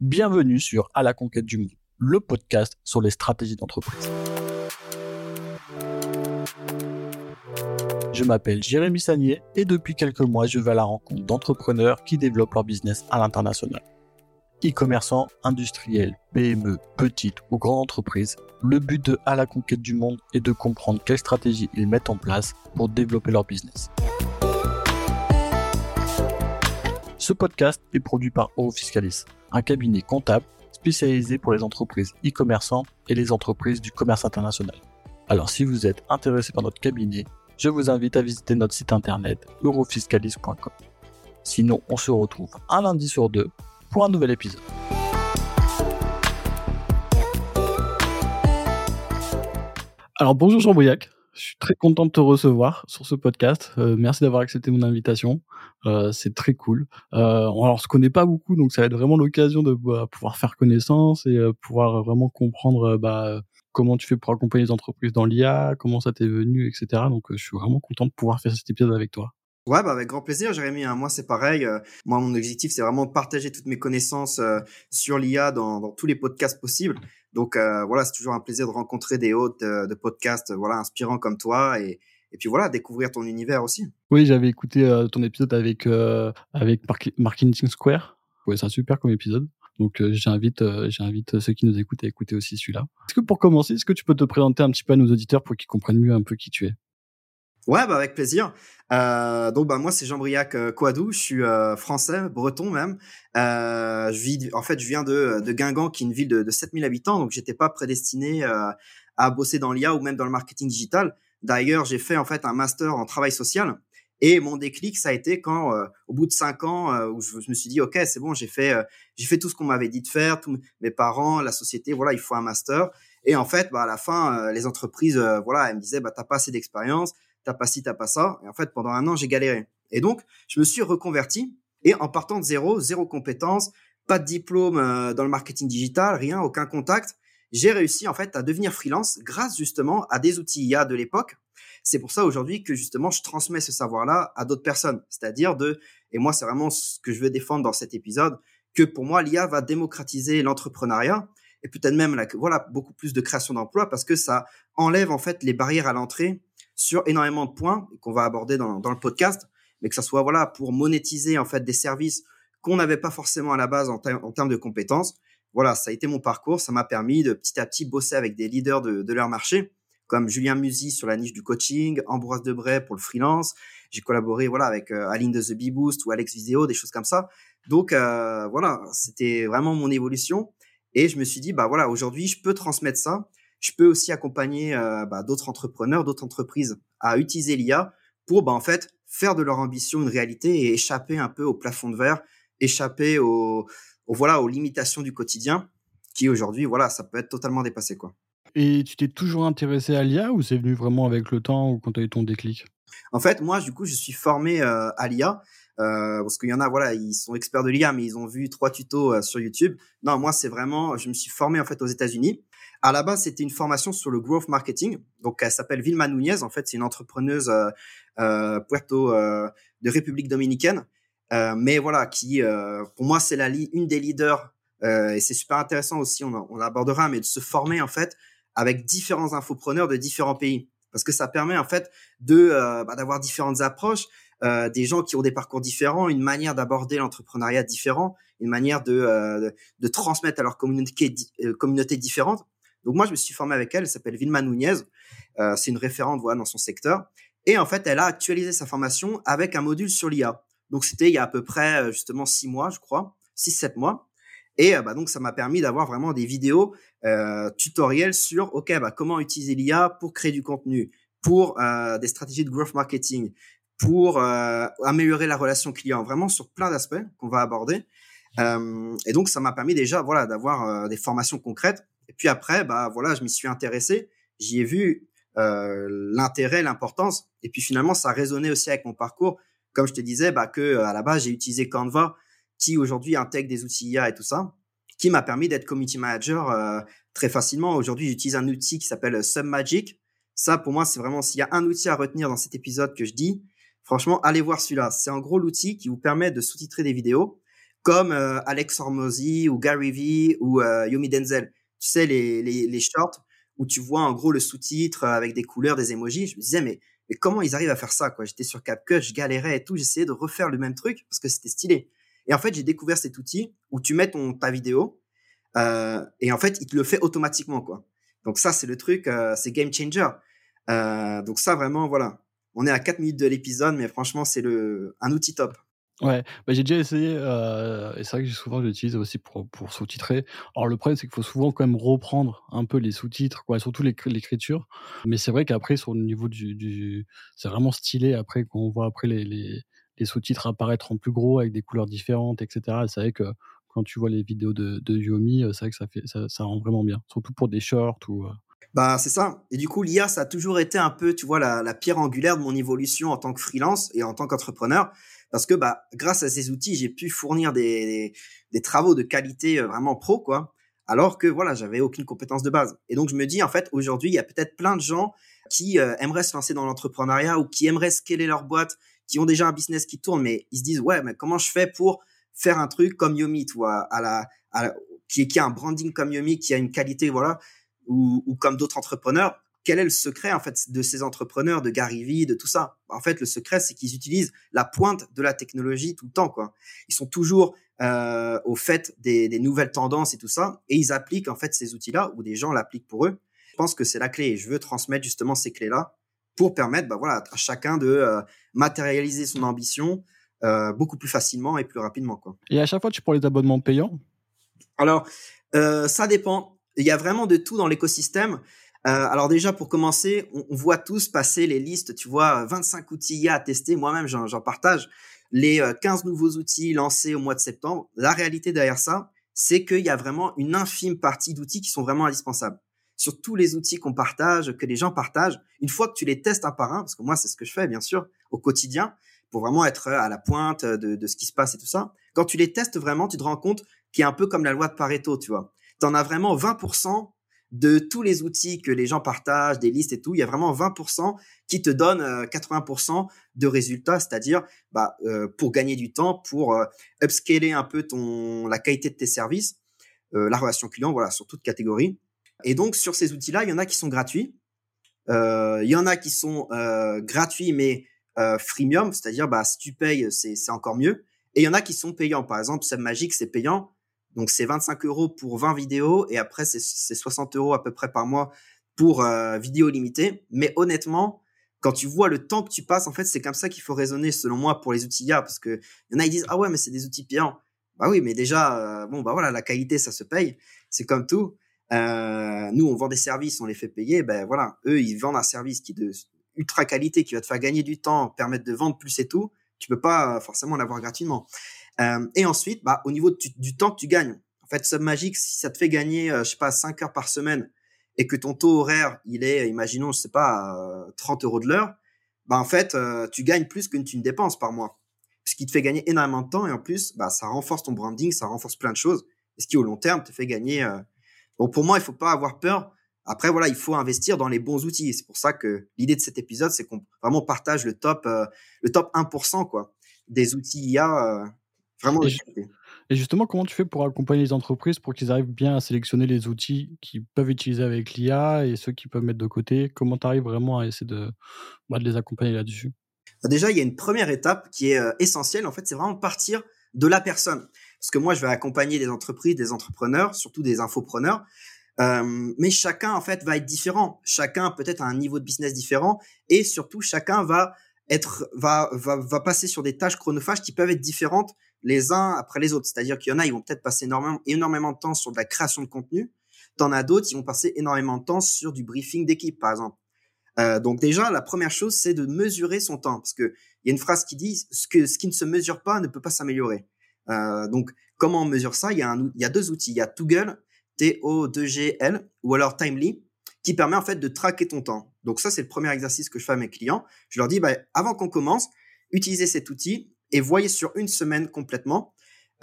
Bienvenue sur À la conquête du monde, le podcast sur les stratégies d'entreprise. Je m'appelle Jérémy Sagnier et depuis quelques mois, je vais à la rencontre d'entrepreneurs qui développent leur business à l'international. E-commerçants, industriels, PME, petites ou grandes entreprises, le but de À la conquête du monde est de comprendre quelles stratégies ils mettent en place pour développer leur business. Ce podcast est produit par Eurofiscalis, un cabinet comptable spécialisé pour les entreprises e-commerçantes et les entreprises du commerce international. Alors si vous êtes intéressé par notre cabinet, je vous invite à visiter notre site internet eurofiscalis.com. Sinon, on se retrouve un lundi sur deux pour un nouvel épisode. Alors bonjour Jean Bouillac. Je suis très content de te recevoir sur ce podcast. Euh, merci d'avoir accepté mon invitation. Euh, c'est très cool. Euh, alors, on se connaît pas beaucoup, donc ça va être vraiment l'occasion de bah, pouvoir faire connaissance et euh, pouvoir vraiment comprendre bah, comment tu fais pour accompagner les entreprises dans l'IA, comment ça t'est venu, etc. Donc, je suis vraiment content de pouvoir faire cet épisode avec toi. Ouais, bah avec grand plaisir, Jérémy. Hein. Moi, c'est pareil. moi, mon objectif, c'est vraiment de partager toutes mes connaissances sur l'IA dans, dans, tous les podcasts possibles. Donc euh, voilà, c'est toujours un plaisir de rencontrer des hôtes de, podcasts voilà inspirants comme toi et, et puis voilà, découvrir ton univers aussi. Oui, j'avais écouté euh, ton épisode avec euh, avec Marketing Square. Ouais, c'est un super comme épisode. Donc j'invite j'invite ceux qui nous écoutent à écouter aussi celui-là. Est-ce que pour commencer, est-ce que tu peux te présenter un petit peu à nos auditeurs pour qu'ils comprennent mieux un peu qui tu es? Ouais, bah avec plaisir. Euh, donc bah moi c'est Jean-Briac euh, Coadou, je suis euh, français, breton même. Euh, je vis, en fait, je viens de, de Guingamp, qui est une ville de, de 7000 habitants, donc j'étais pas prédestiné euh, à bosser dans l'IA ou même dans le marketing digital. D'ailleurs, j'ai fait en fait un master en travail social. Et mon déclic, ça a été quand, au bout de cinq ans, où je, me suis dit, ok, c'est bon, j'ai fait, j'ai fait tout ce qu'on m'avait dit de faire, tous mes parents, la société, voilà, il faut un master. Et en fait, bah, à la fin, les entreprises, voilà, elles me disaient, bah, t'as pas assez d'expérience, t'as pas ci, t'as pas ça. Et en fait, pendant un an, j'ai galéré. Et donc, je me suis reconverti et en partant de zéro, zéro compétence, pas de diplôme euh, dans le marketing digital, rien, aucun contact, j'ai réussi en fait à devenir freelance grâce justement à des outils IA de l'époque. C'est pour ça aujourd'hui que justement je transmets ce savoir-là à d'autres personnes, c'est-à-dire de et moi c'est vraiment ce que je veux défendre dans cet épisode que pour moi l'IA va démocratiser l'entrepreneuriat et peut-être même là, voilà beaucoup plus de création d'emplois parce que ça enlève en fait les barrières à l'entrée sur énormément de points qu'on va aborder dans, le podcast, mais que ça soit voilà pour monétiser en fait des services qu'on n'avait pas forcément à la base en, termes de compétences. Voilà, ça a été mon parcours, ça m'a permis de petit à petit bosser avec des leaders de, de leur marché, comme Julien Musi sur la niche du coaching, Ambroise Debray pour le freelance. J'ai collaboré voilà avec euh, Aline de The Bee Boost ou Alex Viseo, des choses comme ça. Donc euh, voilà, c'était vraiment mon évolution. Et je me suis dit, bah voilà, aujourd'hui, je peux transmettre ça je peux aussi accompagner euh, bah, d'autres entrepreneurs, d'autres entreprises à utiliser l'IA pour bah, en fait faire de leur ambition une réalité et échapper un peu au plafond de verre, échapper au, voilà aux limitations du quotidien qui aujourd'hui voilà ça peut être totalement dépassé quoi. Et tu t'es toujours intéressé à l'IA ou c'est venu vraiment avec le temps ou quand tu as eu ton déclic? En fait, moi, du coup, je suis formé euh, à l'IA. Euh, parce qu'il y en a, voilà, ils sont experts de l'IA, mais ils ont vu trois tutos euh, sur YouTube. Non, moi, c'est vraiment, je me suis formé en fait aux États-Unis. À la base, c'était une formation sur le growth marketing. Donc, elle s'appelle Vilma Nunez. En fait, c'est une entrepreneuse euh, euh Puerto euh, de République dominicaine. Euh, mais voilà, qui, pour moi, c'est la une des leaders. et c'est super intéressant aussi. On, on abordera, mais de se former en fait avec différents infopreneurs de différents pays, parce que ça permet en fait de bah, d'avoir différentes approches. Euh, des gens qui ont des parcours différents, une manière d'aborder l'entrepreneuriat différent, une manière de, euh, de transmettre à leur communauté, euh, communauté différente. Donc moi, je me suis formé avec elle. Elle s'appelle Vilma Nunez. Euh, c'est une référente voilà, dans son secteur. Et en fait, elle a actualisé sa formation avec un module sur l'IA. Donc c'était il y a à peu près euh, justement six mois, je crois, six sept mois. Et euh, bah, donc ça m'a permis d'avoir vraiment des vidéos euh, tutoriels sur ok bah, comment utiliser l'IA pour créer du contenu, pour des stratégies de growth marketing, pour améliorer la relation client, vraiment sur plein d'aspects qu'on va aborder. et donc ça m'a permis déjà voilà d'avoir des formations concrètes et puis après, bah voilà, je m'y suis intéressé, j'y ai vu euh, l'intérêt, l'importance. Et puis finalement, ça résonnait aussi avec mon parcours. Comme je te disais, bah que à la base, j'ai utilisé Canva, qui aujourd'hui intègre des outils IA et tout ça, qui m'a permis d'être community manager euh, très facilement. Aujourd'hui, j'utilise un outil qui s'appelle Submagic. Ça, pour moi, c'est vraiment s'il y a un outil à retenir dans cet épisode que je dis, franchement, allez voir celui-là. C'est en gros l'outil qui vous permet de sous-titrer des vidéos comme euh, Alex Hormozy ou Gary Vee ou Yomi Denzel. Tu sais, les, les, shorts où tu vois en gros le sous-titre avec des couleurs, des emojis. Je me disais, mais, comment ils arrivent à faire ça quoi? J'étais sur CapCut, je galérais et tout. J'essayais de refaire le même truc parce que c'était stylé. Et en fait, j'ai découvert cet outil où tu mets ton, ta vidéo euh, et en fait, il te le fait automatiquement. quoi. Donc ça, c'est le truc, euh, c'est game changer. Euh, donc ça, vraiment, voilà. On est à 4 minutes de l'épisode, mais franchement, c'est un outil top. Ouais, bah, j'ai déjà essayé, euh, et c'est vrai que souvent j'utilise aussi pour, pour sous-titrer. Alors le problème, c'est qu'il faut souvent quand même reprendre un peu les sous-titres, surtout l'écriture. Mais c'est vrai qu'après, sur le niveau du, c'est vraiment stylé après quand on voit après les, les, sous-titres apparaître en plus gros avec des couleurs différentes, etc. c'est vrai que quand tu vois les vidéos de, Yomi, c'est vrai que ça fait, ça, rend vraiment bien, surtout pour des shorts ou. Euh, bah, c'est ça. Et du coup, l'IA, ça a toujours été un peu, tu vois, la pierre angulaire de mon évolution en tant que freelance et en tant qu'entrepreneur parce que bah grâce à ces outils, j'ai pu fournir des, des, travaux de qualité euh, vraiment pro quoi. Alors que voilà, j'avais aucune compétence de base. Et donc je me dis en fait aujourd'hui, il y a peut-être plein de gens qui euh, aimeraient se lancer dans l'entrepreneuriat ou qui aimeraient scaler leur boîte, qui ont déjà un business qui tourne, mais ils se disent ouais, mais comment je fais pour faire un truc comme Yomi, tu vois, à la, à qui, qui a un branding comme Yomi, qui a une qualité, voilà, ou, ou comme d'autres entrepreneurs quel est le secret en fait de ces entrepreneurs, de Gary Vee, de tout ça? En fait, le secret, c'est qu'ils utilisent la pointe de la technologie tout le temps. Quoi. Ils sont toujours euh, au fait des, des, nouvelles tendances et tout ça, et ils appliquent en fait ces outils-là, ou des gens l'appliquent pour eux. Je pense que c'est la clé. Et je veux transmettre justement ces clés-là pour permettre, bah voilà, à chacun de euh, matérialiser son ambition euh, beaucoup plus facilement et plus rapidement. Quoi. Et à chaque fois, tu prends les abonnements payants? Alors, ça dépend. Il y a vraiment de tout dans l'écosystème. Euh, alors déjà, pour commencer, on, voit tous passer les listes, tu vois, 25 outils IA à tester. Moi-même, j'en partage les 15 euh, nouveaux outils lancés au mois de septembre. La réalité derrière ça, c'est qu'il y a vraiment une infime partie d'outils qui sont vraiment indispensables. Sur tous les outils qu'on partage, que les gens partagent, une fois que tu les testes un par un, parce que moi, c'est ce que je fais, bien sûr, au quotidien, pour vraiment être à la pointe de, de ce qui se passe et tout ça. Quand tu les testes vraiment, tu te rends compte qu'il y a un peu comme la loi de Pareto, tu vois. Tu en as vraiment 20% de tous les outils que les gens partagent, des listes et tout, il y a vraiment 20% qui te donnent 80% euh, de résultats, c'est-à-dire bah, euh, pour gagner du temps, pour euh, upscaler un peu ton la qualité de tes services, la relation client, voilà, sur toute catégorie. Et donc sur ces outils-là, il y en a qui sont gratuits, il y en a qui sont gratuits mais freemium, c'est-à-dire bah si tu payes, c'est encore mieux. Et il y en a qui sont payants. Par exemple, Magic, c'est payant. Donc c'est 25 euros pour 20 vidéos et après c'est 60 euros à peu près par mois pour euh, vidéo limitée. Mais honnêtement, quand tu vois le temps que tu passes, en fait, c'est comme ça qu'il faut raisonner selon moi pour les outils IA parce que y en a ils disent ah ouais mais c'est des outils payants. Bah oui, mais déjà euh, bon bah voilà la qualité ça se paye, c'est comme tout. Euh, nous on vend des services, on les fait payer, ben voilà eux ils vendent un service qui de ultra qualité qui va te faire gagner du temps, permettre de vendre plus et tout. Tu peux pas forcément l'avoir gratuitement. Euh, et ensuite, bah, au niveau du, temps que tu gagnes, en fait, Submagic, si ça te fait gagner, euh, je sais pas, 5 heures par semaine et que ton taux horaire, il est, imaginons, je sais pas, 30 euros de l'heure, bah, en fait, euh, tu gagnes plus que tu ne dépenses par mois. Ce qui te fait gagner énormément de temps et en plus, bah, ça renforce ton branding, ça renforce plein de choses. Et ce qui, au long terme, te fait gagner. Bon, pour moi, il faut pas avoir peur. Après, voilà, il faut investir dans les bons outils. C'est pour ça que l'idée de cet épisode, c'est qu'on vraiment partage le top, le top 1%, quoi, des outils IA Vraiment. Et, justement, comment tu fais pour accompagner les entreprises pour qu'ils arrivent bien à sélectionner les outils qu'ils peuvent utiliser avec l'IA et ceux qu'ils peuvent mettre de côté? Comment tu arrives vraiment à essayer de, bah, de les accompagner là-dessus? Bah, Déjà, il y a une première étape qui est euh, essentielle. En fait, c'est vraiment partir de la personne. Parce que moi, je vais accompagner des entreprises, des entrepreneurs, surtout des infopreneurs. Euh, mais chacun, en fait, va être différent. Chacun peut-être a un niveau de business différent. Et surtout, chacun va être, va, va, va passer sur des tâches chronophages qui peuvent être différentes les uns après les autres. C'est-à-dire qu'il y en a, ils vont peut-être passer énormément, énormément de temps sur de la création de contenu. T'en as d'autres, ils vont passer énormément de temps sur du briefing d'équipe, par exemple. Euh, donc déjà, la première chose, c'est de mesurer son temps, parce que il y a une phrase qui dit ce que ce qui ne se mesure pas ne peut pas s'améliorer. Euh, donc comment on mesure ça? Il y a un, il y a deux outils. Il y a Toggle, T-O-2-G-L, ou alors Timely, qui permet en fait de traquer ton temps. Donc ça, c'est le premier exercice que je fais à mes clients. Je leur dis, bah, avant qu'on commence, utilisez cet outil et voyez sur une semaine complètement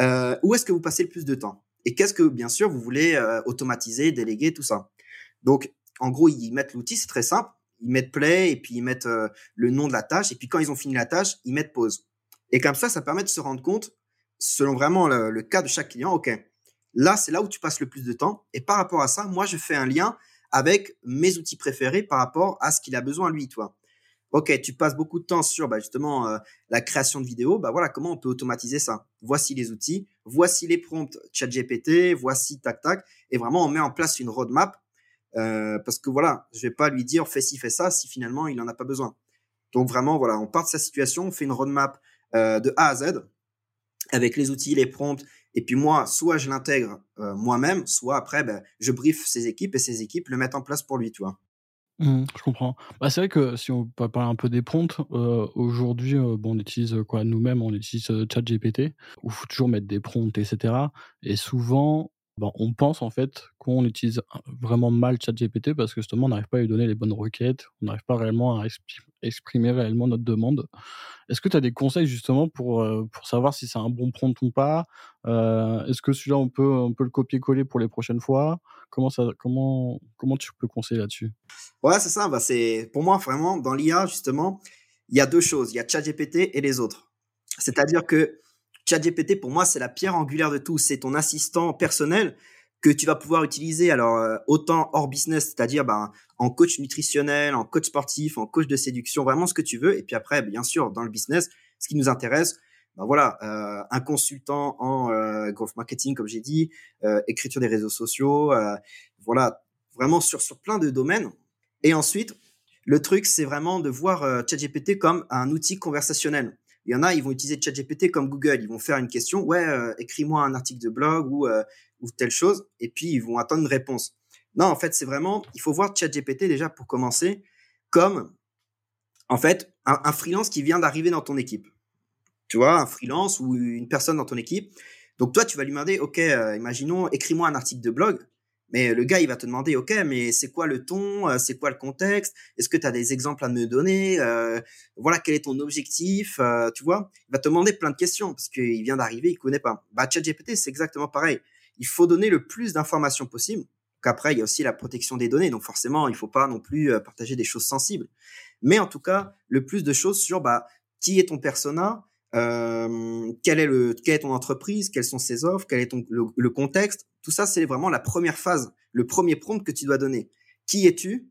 euh, où est-ce que vous passez le plus de temps et qu'est-ce que bien sûr vous voulez euh, automatiser, déléguer, tout ça. Donc en gros ils mettent l'outil, c'est très simple, ils mettent play et puis ils mettent euh, le nom de la tâche et puis quand ils ont fini la tâche ils mettent pause. Et comme ça, ça permet de se rendre compte selon vraiment le, cas de chaque client, OK, là, c'est là où tu passes le plus de temps. Et par rapport à ça, moi, je fais un lien avec mes outils préférés par rapport à ce qu'il a besoin lui, toi. Ok, tu passes beaucoup de temps sur bah, justement euh, la création de vidéos. Bah voilà, comment on peut automatiser ça? Voici les outils, voici les prompts ChatGPT, voici tac tac, et vraiment on met en place une roadmap euh, parce que voilà, je vais pas lui dire fais ci fais ça si finalement il en a pas besoin. Donc vraiment voilà, on part de sa situation, on fait une roadmap euh, de A à Z avec les outils, les prompts, et puis moi, soit je l'intègre moi-même, soit après, ben, je brief ses équipes et ses équipes le mettent en place pour lui, tu. Mmh, je comprends. Bah, c'est vrai que si on peut parler un peu des prompts, euh, aujourd'hui, euh, bon, on utilise euh, quoi nous-mêmes, on utilise ChatGPT, où il faut toujours mettre des prompts, etc. Et souvent, ben, on pense en fait qu'on utilise vraiment mal ChatGPT parce que justement, on n'arrive pas à lui donner les bonnes requêtes, on n'arrive pas réellement à exprimer réellement notre demande. Est-ce que tu as des conseils justement pour, pour savoir si c'est un bon prompt ou pas? Est-ce que celui-là, on peut, on peut le copier-coller pour les prochaines fois? Comment, ça, comment, comment tu peux conseiller là-dessus? Ouais, c'est ça. Bah, c'est, pour moi, vraiment, dans l'IA, justement, il y a deux choses. Il y a ChatGPT et les autres. C'est-à-dire que ChatGPT, pour moi, c'est la pierre angulaire de tout. C'est ton assistant personnel que tu vas pouvoir utiliser alors euh, autant hors business, c'est-à-dire ben, en coach nutritionnel, en coach sportif, en coach de séduction, vraiment ce que tu veux. Et puis après, bien sûr, dans le business, ce qui nous intéresse, ben voilà, euh, un consultant en euh, growth marketing, comme j'ai dit, euh, écriture des réseaux sociaux, euh, voilà, vraiment sur sur plein de domaines. Et ensuite, le truc, c'est vraiment de voir ChatGPT comme un outil conversationnel. Il y en a, ils vont utiliser ChatGPT comme Google. Ils vont faire une question, ouais, euh, écris-moi un article de blog ou, euh, ou telle chose, et puis ils vont attendre une réponse. Non, en fait, c'est vraiment, il faut voir ChatGPT déjà pour commencer comme, en fait, un, freelance qui vient d'arriver dans ton équipe. Tu vois, un freelance ou une personne dans ton équipe. Donc toi, tu vas lui demander, ok, euh, imaginons, écris-moi un article de blog. Mais le gars, il va te demander, OK, mais c'est quoi le ton euh, C'est quoi le contexte? Est-ce que tu as des exemples à me donner? Euh, Voilà, quel est ton objectif? Euh, Tu vois? Il va te demander plein de questions parce qu'il vient d'arriver, il connaît pas. Bah, ChatGPT, c'est exactement pareil. Il faut donner le plus d'informations possible. Après, il y a aussi la protection des données. Donc forcément, il faut pas non plus partager des choses sensibles. Mais en tout cas, le plus de choses sur bah, qui est ton persona euh, quel est le, quelle est ton entreprise, quelles sont ses offres, quel est ton, le, contexte. Tout ça, c'est vraiment la première phase, le premier prompt que tu dois donner. Qui es-tu?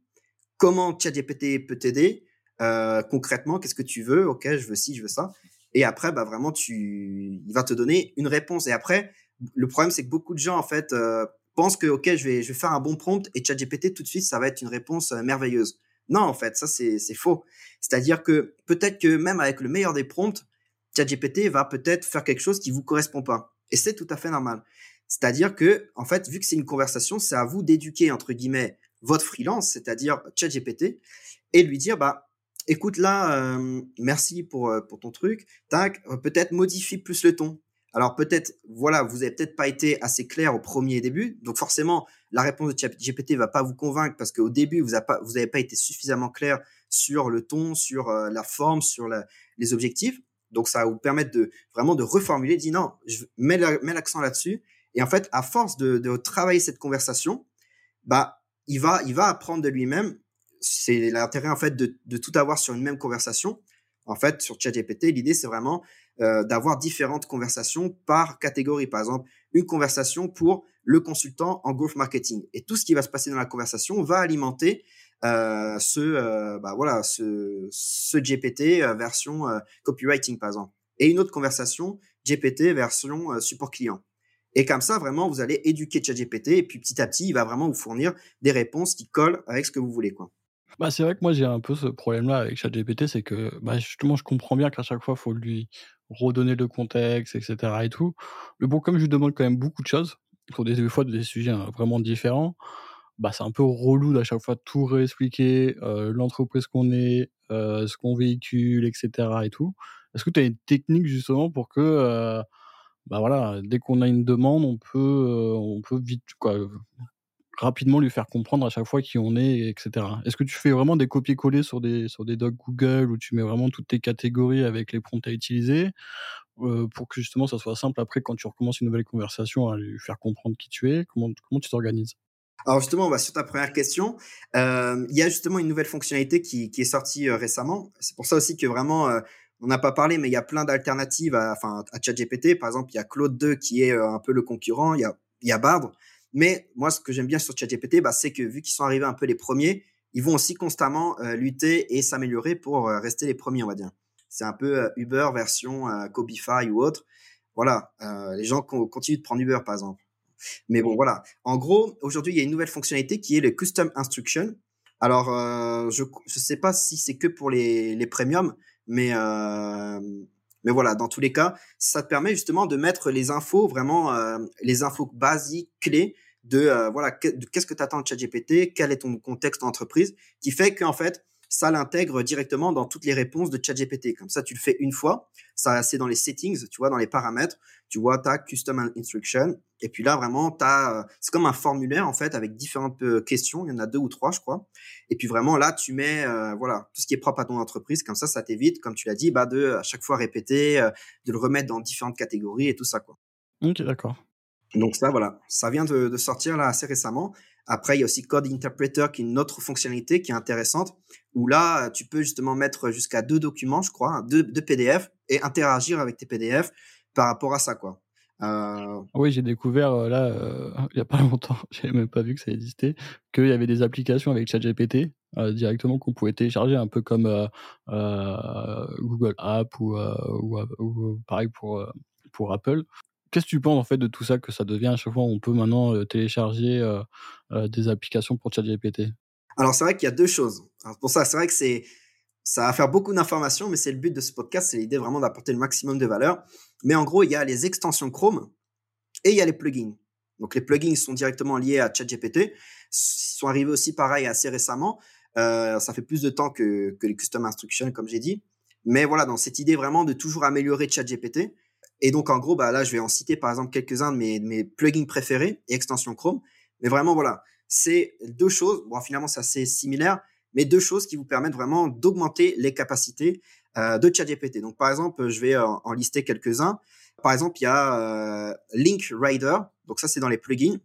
Comment ChatGPT peut t'aider? Euh, Concrètement, qu'est-ce que tu veux? Ok, je veux ci, je veux ça. Et après, bah vraiment, tu, il va te donner une réponse. Et après, le problème, c'est que beaucoup de gens en fait euh, pensent que ok, je vais, faire un bon prompt et ChatGPT tout de suite, ça va être une réponse euh, merveilleuse. Non, en fait, ça c'est faux. C'est-à-dire que peut-être que même avec le meilleur des prompts, ChatGPT va peut-être faire quelque chose qui vous correspond pas. Et c'est tout à fait normal. C'est-à-dire que, en fait, vu que c'est une conversation, c'est à vous d'éduquer, entre guillemets, votre freelance, c'est-à-dire ChatGPT, et lui dire, bah, écoute là, euh, merci pour, euh, pour ton truc, tac, euh, peut-être modifie plus le ton. Alors peut-être, voilà, vous avez peut-être pas été assez clair au premier début, donc forcément, la réponse de ChatGPT va pas vous convaincre parce qu'au début, vous n'avez pas, pas été suffisamment clair sur le ton, sur la forme, sur les objectifs. Donc, ça va vous permettre de vraiment de reformuler, dire non, je mets l'accent là-dessus. Et en fait, à force de, travailler cette conversation, bah, il va, il va apprendre de lui-même. C'est l'intérêt, en fait, de, tout avoir sur une même conversation. En fait, sur ChatGPT, l'idée, c'est vraiment euh, d'avoir différentes conversations par catégorie. Par exemple, une conversation pour le consultant en growth marketing. Et tout ce qui va se passer dans la conversation va alimenter euh, ce, euh, bah GPT version copywriting, par exemple. Et une autre conversation, GPT version support client. Et comme ça, vraiment, vous allez éduquer ChatGPT et puis petit à petit, il va vraiment vous fournir des réponses qui collent avec ce que vous voulez. Bah, c'est vrai que moi, j'ai un peu ce problème-là avec ChatGPT, c'est que bah, justement, je comprends bien qu'à chaque fois, il faut lui redonner le contexte, etc. et tout. Mais bon, comme je lui demande quand même beaucoup de choses, pour des, des fois des sujets hein, vraiment différents, bah, c'est un peu relou d'à chaque fois tout réexpliquer, euh, l'entreprise qu'on est, euh, ce qu'on véhicule, etc. et tout. Est-ce que tu as une technique justement pour que, euh, bah voilà, dès qu'on a une demande, on peut, on peut vite, rapidement lui faire comprendre à chaque fois qui on est, etc. Est-ce que tu fais vraiment des copier-coller sur des, sur des docs Google où tu mets vraiment toutes tes catégories avec les prompts à utiliser pour que justement ça soit simple après quand tu recommences une nouvelle conversation à lui faire comprendre qui tu es Comment, comment tu t'organises? Alors justement, sur ta première question. Euh, il y a justement une nouvelle fonctionnalité qui, qui est sortie euh, récemment. C'est pour ça aussi que vraiment, euh, on n'a pas parlé, mais il y a plein d'alternatives à, enfin, à ChatGPT. Par exemple, il y a Claude 2 qui est un peu le concurrent. Il y a, il y a Bard. Mais moi, ce que j'aime bien sur ChatGPT, bah, c'est que vu qu'ils sont arrivés un peu les premiers, ils vont aussi constamment lutter et s'améliorer pour rester les premiers, on va dire. C'est un peu Uber version Cobify ou autre. Voilà, les gens continuent de prendre Uber, par exemple. Mais bon, voilà. En gros, aujourd'hui, il y a une nouvelle fonctionnalité qui est le Custom Instruction. Alors, euh, je ne sais pas si c'est que pour les, les premiums, mais, euh, mais voilà, dans tous les cas, ça te permet justement de mettre les infos, vraiment euh, les infos basiques, clés de euh, voilà, qu'est-ce que tu attends de ChatGPT, quel est ton contexte d'entreprise, qui fait qu'en fait, ça l'intègre directement dans toutes les réponses de ChatGPT. Comme ça, tu le fais une fois. Ça, c'est dans les settings, tu vois, dans les paramètres. Tu vois, ta custom instruction. Et puis là, vraiment, t'as, c'est comme un formulaire, en fait, avec différentes euh, questions. Il y en a deux ou trois, je crois. Et puis vraiment, là, tu mets, euh, voilà, tout ce qui est propre à ton entreprise. Comme ça, ça t'évite, comme tu l'as dit, bah, de à chaque fois répéter, euh, de le remettre dans différentes catégories et tout ça, quoi. Ok, d'accord. Donc ça, voilà, ça vient de, de sortir là assez récemment. Après, il y a aussi Code Interpreter qui est une autre fonctionnalité qui est intéressante, où là, tu peux justement mettre jusqu'à deux documents, je crois, deux, deux PDF, et interagir avec tes PDF par rapport à ça, quoi. Euh... Oui, j'ai découvert euh, là, euh, il n'y a pas longtemps, j'avais même pas vu que ça existait, qu'il y avait des applications avec ChatGPT directement qu'on pouvait télécharger, un peu comme Google App ou, ou, ou, pareil pour, pour Apple. Qu'est-ce que tu penses en fait de tout ça que ça devient à chaque fois on peut maintenant euh, télécharger euh, euh, des applications pour ChatGPT? Alors c'est vrai qu'il y a deux choses. Pour ça, c'est vrai que c'est ça va faire beaucoup d'informations, mais c'est le but de ce podcast, c'est l'idée vraiment d'apporter le maximum de valeur. Mais en gros, il y a les extensions Chrome et il y a les plugins. Donc les plugins sont directement liés à ChatGPT. Ils sont arrivés aussi pareil assez récemment. Ça fait plus de temps que, que les custom instructions, comme j'ai dit. Mais voilà, dans cette idée vraiment de toujours améliorer ChatGPT, et donc, en gros, bah, là, je vais en citer par exemple quelques-uns de mes, plugins préférés et extensions Chrome. Mais vraiment, voilà, c'est deux choses. Bon, finalement, c'est assez similaire, mais deux choses qui vous permettent vraiment d'augmenter les capacités euh, de ChatGPT. Donc, par exemple, je vais en, lister quelques-uns. Par exemple, il y a euh, Link Rider. Donc, ça, c'est dans les plugins.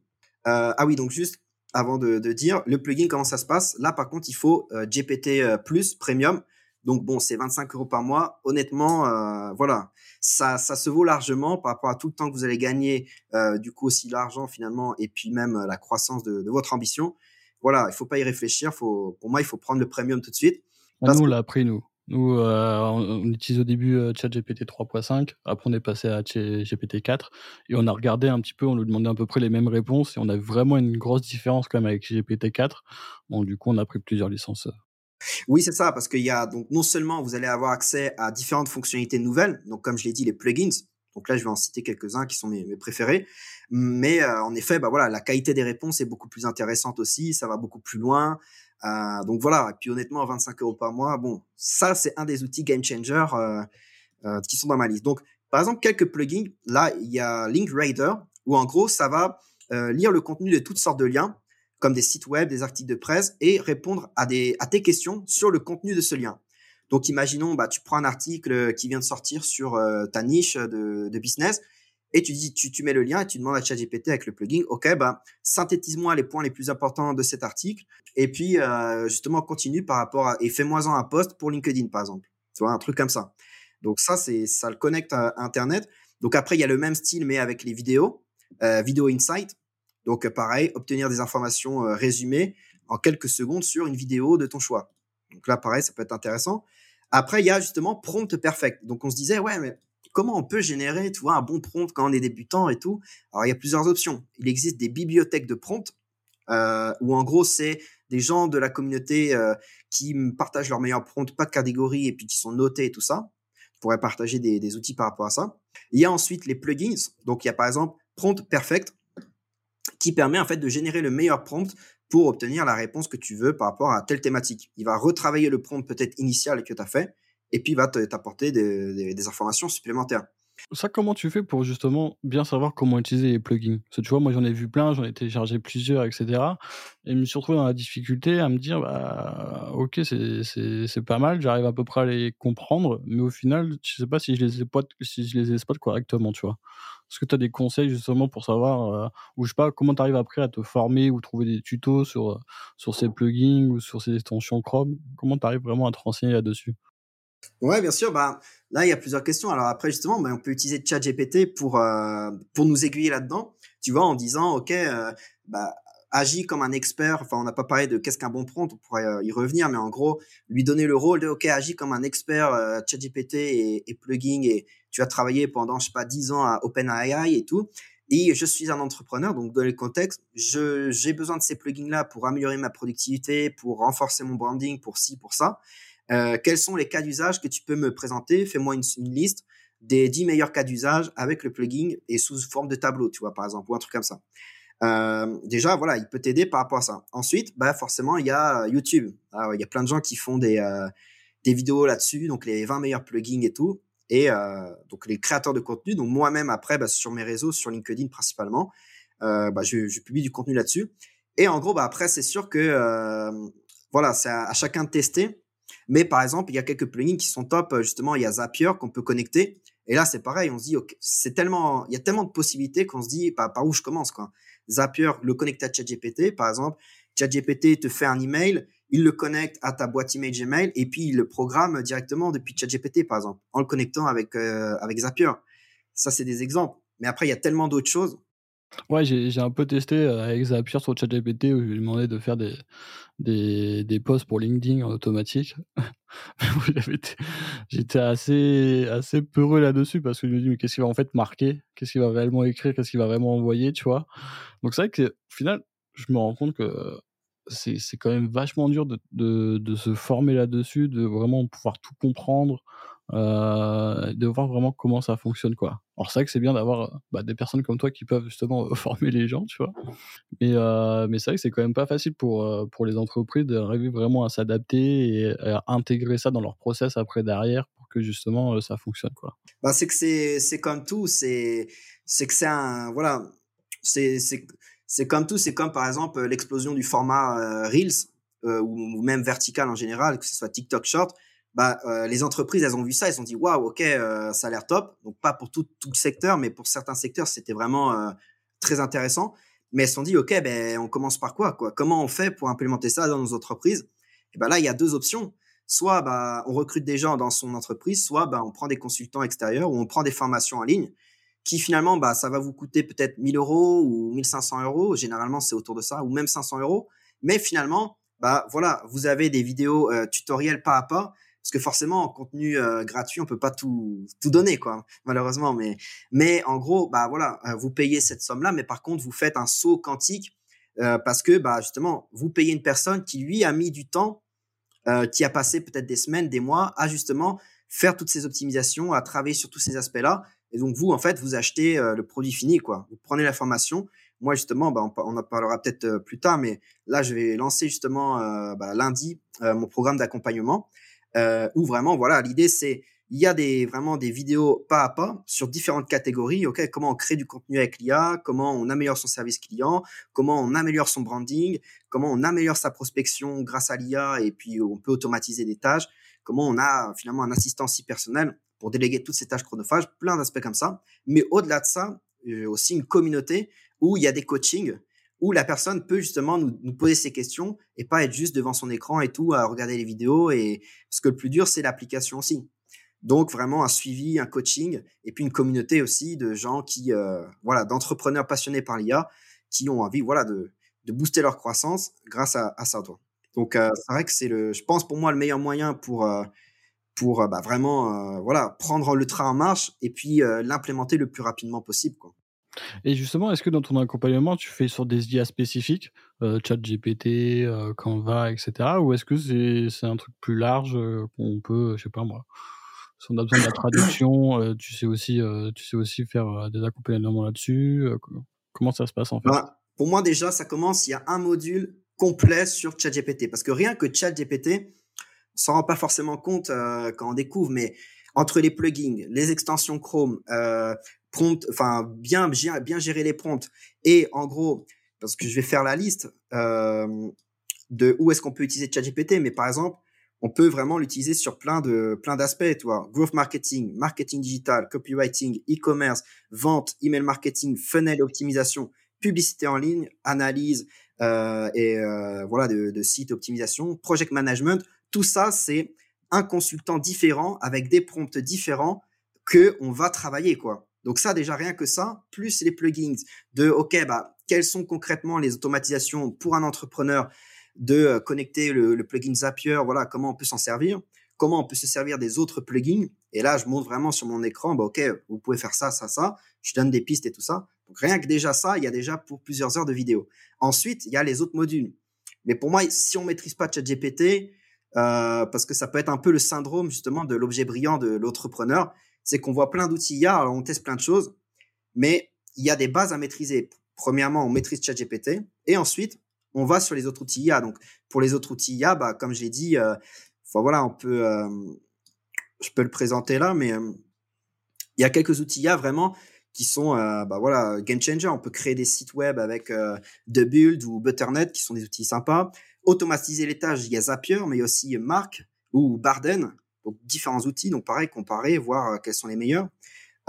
Euh, ah oui, donc juste avant de, de, dire le plugin, comment ça se passe? Là, par contre, il faut euh, GPT Plus Premium. Donc bon, c'est 25 euros par mois. Honnêtement, euh, voilà, ça, ça se vaut largement par rapport à tout le temps que vous allez gagner, euh, du coup aussi l'argent finalement, et puis même euh, la croissance de, de, votre ambition. Voilà, il faut pas y réfléchir. Faut, pour moi, il faut prendre le premium tout de suite. Nous, on l'a pris nous. Nous, on, utilise au début ChatGPT 3.5, après on est passé à GPT 4 et on a regardé un petit peu, on nous demandait à peu près les mêmes réponses et on a vraiment une grosse différence quand même avec GPT 4. Bon, du coup, on a pris plusieurs licences oui, c'est ça, parce qu'il y a donc non seulement vous allez avoir accès à différentes fonctionnalités nouvelles, donc comme je l'ai dit, les plugins. Donc là, je vais en citer quelques-uns qui sont mes, préférés. Mais euh, en effet, bah voilà, la qualité des réponses est beaucoup plus intéressante aussi, ça va beaucoup plus loin. Euh, donc voilà, et puis honnêtement, 25 euros par mois, bon, ça c'est un des outils game changer euh, qui sont dans ma liste. Donc par exemple, quelques plugins. Là, il y a Link Raider, où en gros, ça va lire le contenu de toutes sortes de liens comme des sites web, des articles de presse, et répondre à, des, à tes questions sur le contenu de ce lien. Donc, imaginons, bah, tu prends un article qui vient de sortir sur euh, ta niche de, de, business, et tu dis, tu, tu mets le lien et tu demandes à ChatGPT avec le plugin, ok, bah, synthétise-moi les points les plus importants de cet article, et puis euh, justement continue par rapport à, et fais-moi-en un post pour LinkedIn par exemple, tu vois, un truc comme ça. Donc ça, c'est, ça le connecte à Internet. Donc après, il y a le même style mais avec les vidéos, euh, Video Insight. Donc pareil, obtenir des informations euh, résumées en quelques secondes sur une vidéo de ton choix. Donc là, pareil, ça peut être intéressant. Après, il y a justement prompt perfect. Donc on se disait, ouais, mais comment on peut générer, tu un bon prompt quand on est débutant et tout? Alors il y a plusieurs options. Il existe des bibliothèques de prompt euh, où en gros c'est des gens de la communauté euh, qui partagent leurs meilleurs prompts, pas de catégorie et puis qui sont notés et tout ça. On pourrait partager des outils par rapport à ça. Il y a ensuite les plugins. Donc il y a par exemple Prompt Perfect qui permet en fait de générer le meilleur prompt pour obtenir la réponse que tu veux par rapport à telle thématique. Il va retravailler le prompt peut-être initial que tu as fait et puis il va t'apporter des, informations supplémentaires. Ça, comment tu fais pour justement bien savoir comment utiliser les plugins? Parce que tu vois, moi j'en ai vu plein, j'en ai téléchargé plusieurs, etc. Et je me suis retrouvé dans la difficulté à me dire, bah, ok, c'est pas mal, j'arrive à peu près à les comprendre, mais au final, je sais pas si je les exploite, si je les exploite correctement, tu vois. Est-ce que tu as des conseils justement pour savoir, euh, ou je sais pas, comment tu arrives après à te former ou trouver des tutos sur, sur ces plugins ou sur ces extensions Chrome? Comment tu arrives vraiment à te renseigner là-dessus? Ouais, bien sûr. Bah, là, il y a plusieurs questions. Alors après, justement, bah, on peut utiliser ChatGPT pour euh, pour nous aiguiller là-dedans. Tu vois, en disant, ok, euh, bah, agis comme un expert. Enfin, on n'a pas parlé de qu'est-ce qu'un bon prompt. On pourrait euh, y revenir, mais en gros, lui donner le rôle de, ok, agis comme un expert euh, ChatGPT et, et plugin et tu as travaillé pendant, je sais pas, 10 ans à OpenAI et tout. Et je suis un entrepreneur, donc dans le contexte, j'ai besoin de ces plugins-là pour améliorer ma productivité, pour renforcer mon branding, pour ci, pour ça. Euh, quels sont les cas d'usage que tu peux me présenter? Fais-moi une, liste des 10 meilleurs cas d'usage avec le plugin et sous forme de tableau, tu vois, par exemple, ou un truc comme ça. Euh, déjà, voilà, il peut t'aider par rapport à ça. Ensuite, bah forcément, il y a YouTube. Alors, il y a plein de gens qui font des, euh, des vidéos là-dessus, donc les 20 meilleurs plugins et tout. Et euh, donc les créateurs de contenu. Donc moi-même, après, bah, sur mes réseaux, sur LinkedIn principalement, bah, je, publie du contenu là-dessus. Et en gros, bah, après, c'est sûr que voilà, c'est à, chacun de tester. Mais par exemple, il y a quelques plugins qui sont top. Justement, il y a Zapier qu'on peut connecter. Et là, c'est pareil. On se dit, ok, c'est tellement, il y a tellement de possibilités qu'on se dit, par où je commence, quoi. Zapier le connecte à ChatGPT, par exemple. ChatGPT te fait un email, il le connecte à ta boîte email Gmail et puis il le programme directement depuis ChatGPT, par exemple, en le connectant avec, euh, avec Zapier. Ça, c'est des exemples. Mais après, il y a tellement d'autres choses. Ouais, j'ai un peu testé euh, avec Zapier sur ChatGPT où je lui demandais de faire des, des, des posts pour LinkedIn en automatique. J'étais assez, assez peureux là-dessus parce que je me dis, mais qu'est-ce qu'il va en fait marquer? Qu'est-ce qu'il va réellement écrire? Qu'est-ce qu'il va vraiment envoyer Tu vois? Donc c'est vrai qu'au final, je me rends compte que c'est quand même vachement dur de, de, de se former là-dessus, de vraiment pouvoir tout comprendre, euh, de voir vraiment comment ça fonctionne quoi. Alors c'est vrai que c'est bien d'avoir bah, des personnes comme toi qui peuvent justement former les gens, tu vois. Mais euh, mais c'est vrai que c'est quand même pas facile pour euh, pour les entreprises d'arriver vraiment à s'adapter et à intégrer ça dans leur process après derrière pour que justement euh, ça fonctionne. Bah c'est que c'est comme tout, c'est que c'est un voilà, c'est c'est comme tout, c'est comme par exemple l'explosion du format euh, Reels euh, ou, même vertical en général, que ce soit TikTok Short bah, euh, les entreprises, elles ont vu ça, elles se sont dit waouh, ok, ça a l'air top. Donc pas pour tout, tout le secteur, mais pour certains secteurs, c'était vraiment très intéressant. Mais elles se sont dit ok, ben on commence par quoi, quoi? Comment on fait pour implémenter ça dans nos entreprises? Et ben là, il y a deux options. Soit bah, on recrute des gens dans son entreprise, soit bah, on prend des consultants extérieurs ou on prend des formations en ligne qui finalement, bah, ça va vous coûter peut-être 1000 euros ou 1500 euros. Généralement, c'est autour de ça, ou même 500 euros. Mais finalement, bah voilà, vous avez des vidéos euh, tutoriels pas à pas parce que forcément en contenu euh, gratuit on peut pas tout tout donner quoi malheureusement mais mais en gros bah voilà euh, vous payez cette somme là mais par contre vous faites un saut quantique euh, parce que bah justement vous payez une personne qui lui a mis du temps qui a passé peut-être des semaines des mois à justement faire toutes ces optimisations à travailler sur tous ces aspects là et donc vous en fait vous achetez euh, le produit fini quoi vous prenez la formation moi justement bah, on, en parlera peut-être euh, plus tard mais là je vais lancer justement bah, lundi mon programme d'accompagnement euh, où vraiment, voilà, l'idée c'est il y a des vraiment des vidéos pas à pas sur différentes catégories. Ok, comment on crée du contenu avec l'IA, comment on améliore son service client, comment on améliore son branding, comment on améliore sa prospection grâce à l'IA et puis on peut automatiser des tâches, comment on a finalement un assistant si personnel pour déléguer toutes ces tâches chronophages, plein d'aspects comme ça. Mais au-delà de ça, euh, aussi une communauté où il y a des coachings où la personne peut justement nous, poser ses questions et pas être juste devant son écran et tout à regarder les vidéos et parce que le plus dur c'est l'application aussi. Donc vraiment un suivi, un coaching et puis une communauté aussi de gens qui euh, voilà d'entrepreneurs passionnés par l'IA qui ont envie voilà de, booster leur croissance grâce à, à ça. Donc euh, c'est vrai que c'est le je pense pour moi le meilleur moyen pour pour bah, vraiment euh, voilà prendre le train en marche et puis euh, l'implémenter le plus rapidement possible quoi. Et justement, est-ce que dans ton accompagnement, tu fais sur des IA spécifiques, euh, ChatGPT, euh, Canva, etc. Ou est-ce que c'est un truc plus large euh, qu'on peut, je sais pas moi, si on a besoin de la traduction, euh, tu sais aussi, euh, tu sais aussi faire euh, des accompagnements là-dessus. comment ça se passe en fait? Bah, Pour moi déjà, ça commence. Il y a un module complet sur ChatGPT parce que rien que ChatGPT, s'en rend pas forcément compte quand on découvre, mais entre les plugins, les extensions Chrome, euh, enfin bien bien gérer les prompts et en gros parce que je vais faire la liste euh, de où est-ce qu'on peut utiliser ChatGPT, mais par exemple on peut vraiment l'utiliser sur plein de plein d'aspects, tu vois, growth marketing, marketing digital, copywriting, e-commerce, vente, email marketing, funnel optimisation, publicité en ligne, analyse euh, et euh, voilà de, de site optimisation, project management, tout ça c'est un consultant différent avec des prompts différents que on va travailler quoi. Donc ça déjà rien que ça, plus les plugins de OK bah quelles sont concrètement les automatisations pour un entrepreneur de euh, connecter le, plugin Zapier, voilà comment on peut s'en servir, comment on peut se servir des autres plugins. Et là je montre vraiment sur mon écran bah OK, vous pouvez faire ça ça ça, je donne des pistes et tout ça. Donc rien que déjà ça, il y a déjà pour plusieurs heures de vidéo. Ensuite, il y a les autres modules. Mais pour moi, si on maîtrise pas ChatGPT, euh, parce que ça peut être un peu le syndrome justement de l'objet brillant de l'entrepreneur, c'est qu'on voit plein d'outils IA, on teste plein de choses, mais il y a des bases à maîtriser. Premièrement, on maîtrise ChatGPT, et ensuite, on va sur les autres outils IA. Donc, pour les autres outils IA, bah, comme je l'ai dit, euh, voilà, on peut, euh, je peux le présenter là, mais il y a quelques outils IA vraiment qui sont euh, bah voilà game changer. On peut créer des sites web avec euh, The Build ou Butternut qui sont des outils sympas. Automatiser les tâches, il y a Zapier, mais il y a aussi Mark ou Barden, donc différents outils. Donc pareil, comparer, voir euh, quels sont les meilleurs.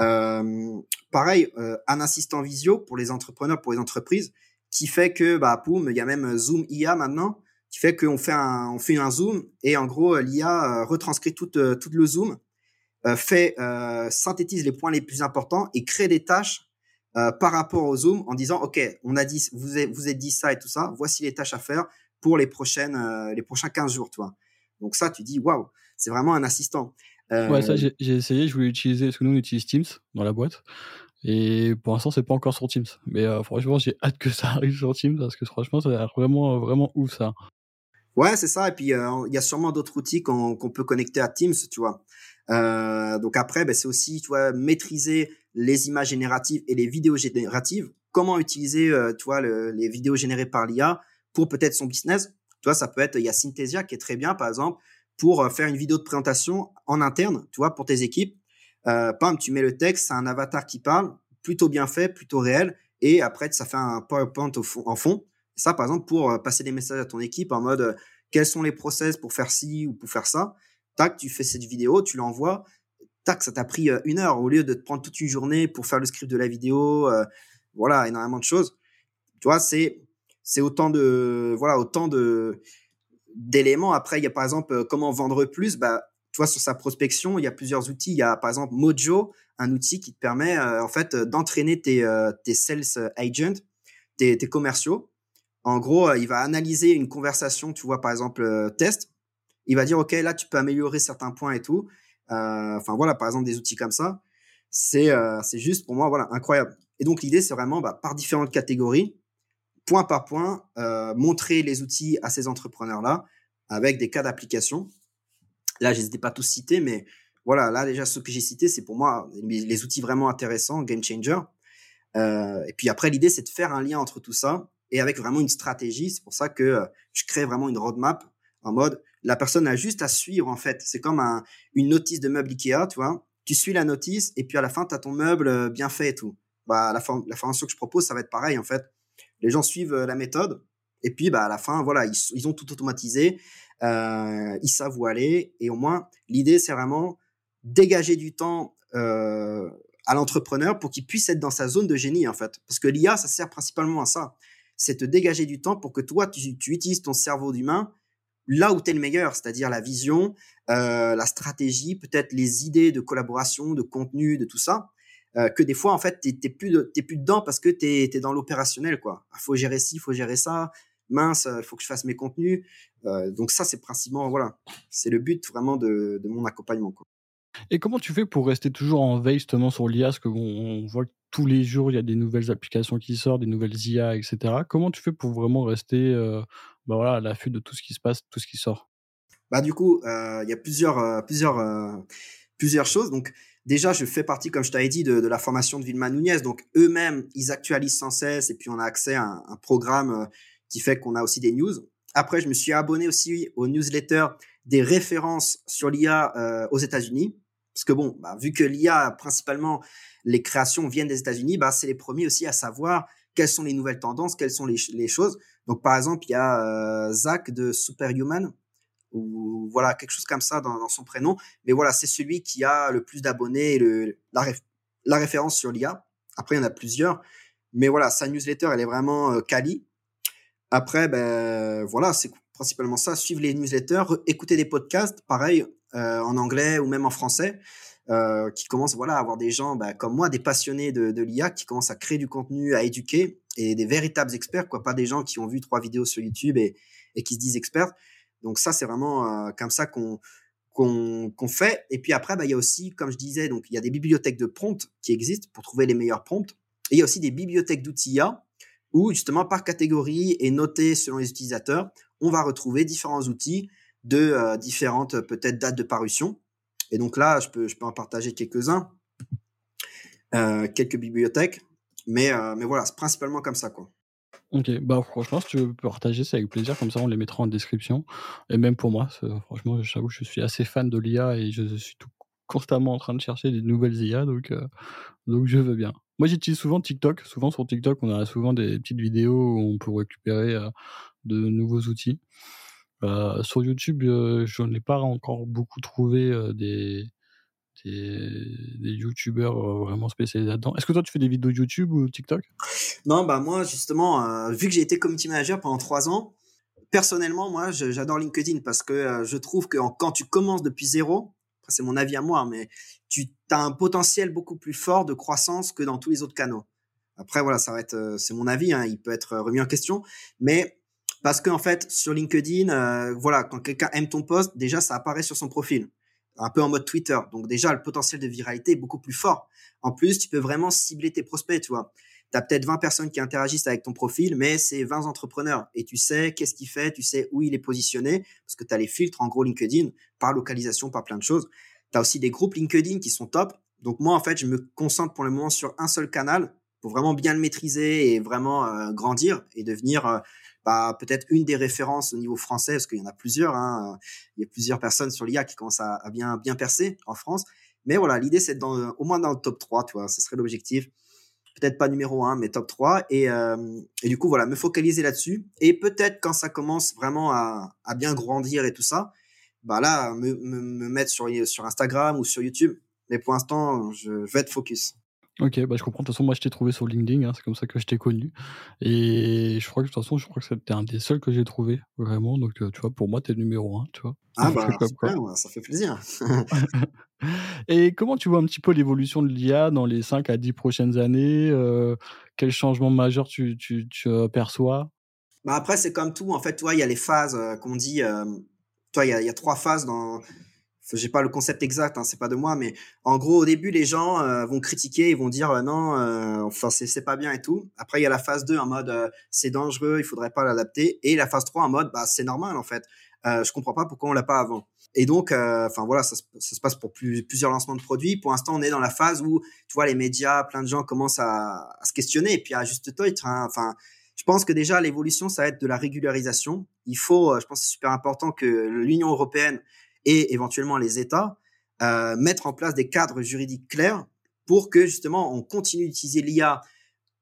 Euh, pareil, euh, un assistant visio pour les entrepreneurs, pour les entreprises, qui fait que bah il y a même Zoom IA maintenant, qui fait qu'on fait un fait un zoom et en gros l'IA retranscrit tout tout le zoom fait synthétise les points les plus importants et crée des tâches par rapport au Zoom en disant ok on a dit vous vous êtes dit ça et tout ça voici les tâches à faire pour les prochaines les prochains 15 jours toi donc ça tu dis waouh c'est vraiment un assistant. Ouais ça j'ai essayé je voulais utiliser parce que nous on utilise Teams dans la boîte. Et pour l'instant c'est pas encore sur Teams. Mais franchement j'ai hâte que ça arrive sur Teams parce que franchement ça a l'air vraiment vraiment ouf ça. Ouais c'est ça. Et puis il y a sûrement d'autres outils qu'on peut connecter à Teams tu vois. Euh, donc après, ben, c'est aussi, tu vois, maîtriser les images génératives et les vidéos génératives. Comment utiliser, euh, tu vois, les vidéos générées par l'IA pour peut-être son business. Tu vois, ça peut être, il y a Synthesia qui est très bien, par exemple, pour euh, faire une vidéo de présentation en interne, tu vois, pour tes équipes. Euh, tu mets le texte, c'est un avatar qui parle, plutôt bien fait, plutôt réel, et après, ça fait un PowerPoint au fond, en fond. Ça, par exemple, pour passer des messages à ton équipe en mode, quels sont les process pour faire ci ou pour faire ça tac, tu fais cette vidéo, tu l'envoies, tac, ça t'a pris euh, une heure au lieu de te prendre toute une journée pour faire le script de la vidéo, euh, voilà, énormément de choses. Tu vois, c'est c'est autant de voilà autant de d'éléments. Après, il y a par exemple euh, comment vendre plus. Bah, tu vois, sur sa prospection, il y a plusieurs outils. Il y a par exemple Mojo, un outil qui te permet en fait d'entraîner tes, tes sales agents, tes, commerciaux. En gros, il va analyser une conversation, tu vois, par exemple, test, il va dire ok là tu peux améliorer certains points et tout. Euh, enfin voilà par exemple des outils comme ça, c'est euh, c'est juste pour moi voilà incroyable. Et donc l'idée c'est vraiment bah, par différentes catégories, point par point, euh, montrer les outils à ces entrepreneurs là avec des cas d'application. Là je pas tous cités mais voilà là déjà ceux que j'ai cités c'est pour moi les, outils vraiment intéressants game changer. et puis après l'idée c'est de faire un lien entre tout ça et avec vraiment une stratégie. C'est pour ça que je crée vraiment une roadmap en mode la personne a juste à suivre en fait. C'est comme un, une notice de meuble Ikea, tu vois. Tu suis la notice et puis à la fin, tu as ton meuble euh, bien fait et tout. Bah, la, la formation que je propose, ça va être pareil en fait. Les gens suivent euh, la méthode et puis bah, à la fin, voilà, ils, ils ont tout automatisé, euh, ils savent où aller et au moins, l'idée, c'est vraiment dégager du temps euh, à l'entrepreneur pour qu'il puisse être dans sa zone de génie en fait. Parce que l'IA, ça sert principalement à ça. C'est te dégager du temps pour que toi, tu, utilises ton cerveau d'humain là où tu es le meilleur, c'est-à-dire la vision, la stratégie, peut-être les idées de collaboration, de contenu, de tout ça, euh, que des fois, en fait, tu n'es plus, plus dedans parce que tu es, dans l'opérationnel. quoi. Il faut gérer ci, il faut gérer ça. Mince, il faut que je fasse mes contenus. Euh, donc ça, c'est principalement, voilà, c'est le but vraiment de, de mon accompagnement. Quoi. Et comment tu fais pour rester toujours en veille justement sur l'IA Parce que on voit que tous les jours, il y a des nouvelles applications qui sortent, des nouvelles IA, etc. Comment tu fais pour vraiment rester bah voilà, à l'affût de tout ce qui se passe, tout ce qui sort? Bah, Du coup, euh, il y a plusieurs, euh, plusieurs, euh, plusieurs choses. Donc, déjà, je fais partie, comme je t'avais dit, de, de, la formation de Vilma Nunez. Donc, eux-mêmes, ils actualisent sans cesse et puis on a accès à un, un programme qui fait qu'on a aussi des news. Après, je me suis abonné aussi aux newsletters des références sur l'IA aux États-Unis. Parce que bon, bah, vu que l'IA, principalement, les créations viennent des États-Unis, bah, c'est les premiers aussi à savoir quelles sont les nouvelles tendances, quelles sont les, les choses. Donc, par exemple, il y a euh, Zach de Superhuman, ou voilà, quelque chose comme ça dans, son prénom. Mais voilà, c'est celui qui a le plus d'abonnés et la, la référence sur l'IA. Après, il y en a plusieurs. Mais voilà, sa newsletter, elle est vraiment euh, quali. Après, ben voilà, c'est principalement ça. Suivre les newsletters, écouter des podcasts. Pareil, en anglais ou même en français. Euh, qui commence voilà, à avoir des gens bah, comme moi, des passionnés de, de l'IA, qui commencent à créer du contenu, à éduquer, et des véritables experts, quoi, pas des gens qui ont vu trois vidéos sur YouTube et, et qui se disent experts. Donc ça, c'est vraiment euh, comme ça qu'on fait. Et puis après, bah, il y a aussi, comme je disais, il y a des bibliothèques de prompts qui existent pour trouver les meilleurs prompts. Et il y a aussi des bibliothèques d'outils IA où justement par catégorie et noté selon les utilisateurs, on va retrouver différents outils de euh, différentes peut-être dates de parution. Et donc là, je peux, en partager quelques-uns, euh, quelques bibliothèques, mais, mais voilà, c'est principalement comme ça, quoi. Ok, bah franchement, si tu veux partager, c'est avec plaisir, comme ça on les mettra en description. Et même pour moi, franchement, j'avoue, je suis assez fan de l'IA et je suis constamment en train de chercher des nouvelles IA, donc, euh, donc je veux bien. Moi, j'utilise souvent TikTok. Souvent sur TikTok, on a souvent des petites vidéos où on peut récupérer de nouveaux outils. Euh, sur YouTube, euh, je n'ai pas encore beaucoup trouvé euh, des, des, des youtubeurs vraiment spécialisés là-dedans. Est-ce que toi, tu fais des vidéos YouTube ou TikTok? Non, bah moi, justement, vu que j'ai été community manager pendant trois ans, personnellement, moi, j'adore LinkedIn parce que je trouve que quand tu commences depuis zéro, c'est mon avis à moi, mais tu as un potentiel beaucoup plus fort de croissance que dans tous les autres canaux. Après, voilà, ça va être, c'est mon avis, hein, il peut être remis en question, mais parce qu'en fait, sur LinkedIn, euh, voilà, quand quelqu'un aime ton post, déjà, ça apparaît sur son profil. Un peu en mode Twitter. Donc déjà, le potentiel de viralité est beaucoup plus fort. En plus, tu peux vraiment cibler tes prospects, tu vois. Tu as peut-être 20 personnes qui interagissent avec ton profil, mais c'est 20 entrepreneurs. Et tu sais qu'est-ce qu'il fait, tu sais où il est positionné, parce que tu as les filtres, en gros, LinkedIn, par localisation, par plein de choses. Tu as aussi des groupes LinkedIn qui sont top. Donc moi, en fait, je me concentre pour le moment sur un seul canal pour vraiment bien le maîtriser et vraiment euh, grandir et devenir euh, bah, peut-être une des références au niveau français, parce qu'il y en a plusieurs. Hein, il y a plusieurs personnes sur l'IA qui commencent à, bien, bien percer en France. Mais voilà, l'idée, c'est dans, au moins dans le top 3, tu vois, ce serait l'objectif. Peut-être pas numéro 1, mais top 3. Et, euh, et du coup, voilà, me focaliser là-dessus. Et peut-être quand ça commence vraiment à, bien grandir et tout ça, bah là, me, me, me mettre sur, sur Instagram ou sur YouTube. Mais pour l'instant, je vais être focus. Ok, bah je comprends. De toute façon, moi, je t'ai trouvé sur LinkedIn, hein, c'est comme ça que je t'ai connu. Et je crois que de toute façon, je crois que c'était un des seuls que j'ai trouvé, vraiment. Donc, euh, tu vois, pour moi, t'es le numéro un, tu vois. Ah bah, super, ça fait plaisir. Et comment tu vois un petit peu l'évolution de l'IA dans les 5 à 10 prochaines années euh, Quel changement majeur tu, tu, tu euh, perçois? Bah Après, c'est comme tout. En fait, toi, il y a les phases qu'on dit. toi, il y a trois phases dans j'ai pas le concept exact, hein, c'est pas de moi, mais en gros, au début, les gens euh, vont critiquer, ils vont dire euh, non, euh, enfin c'est pas bien et tout. Après, il y a la phase 2 en mode c'est dangereux, il faudrait pas l'adapter, et la phase 3 en mode bah c'est normal en fait. je comprends pas pourquoi on l'a pas avant. Et donc, enfin voilà, ça, se passe pour plus, plusieurs lancements de produits. Pour l'instant, on est dans la phase où tu vois les médias, plein de gens commencent à, à se questionner, et puis à juste titre, hein, enfin. je pense que déjà l'évolution, ça va être de la régularisation. Il faut, je pense, c'est super important que l'Union européenne et éventuellement les États euh, mettre en place des cadres juridiques clairs pour que justement on continue d'utiliser l'IA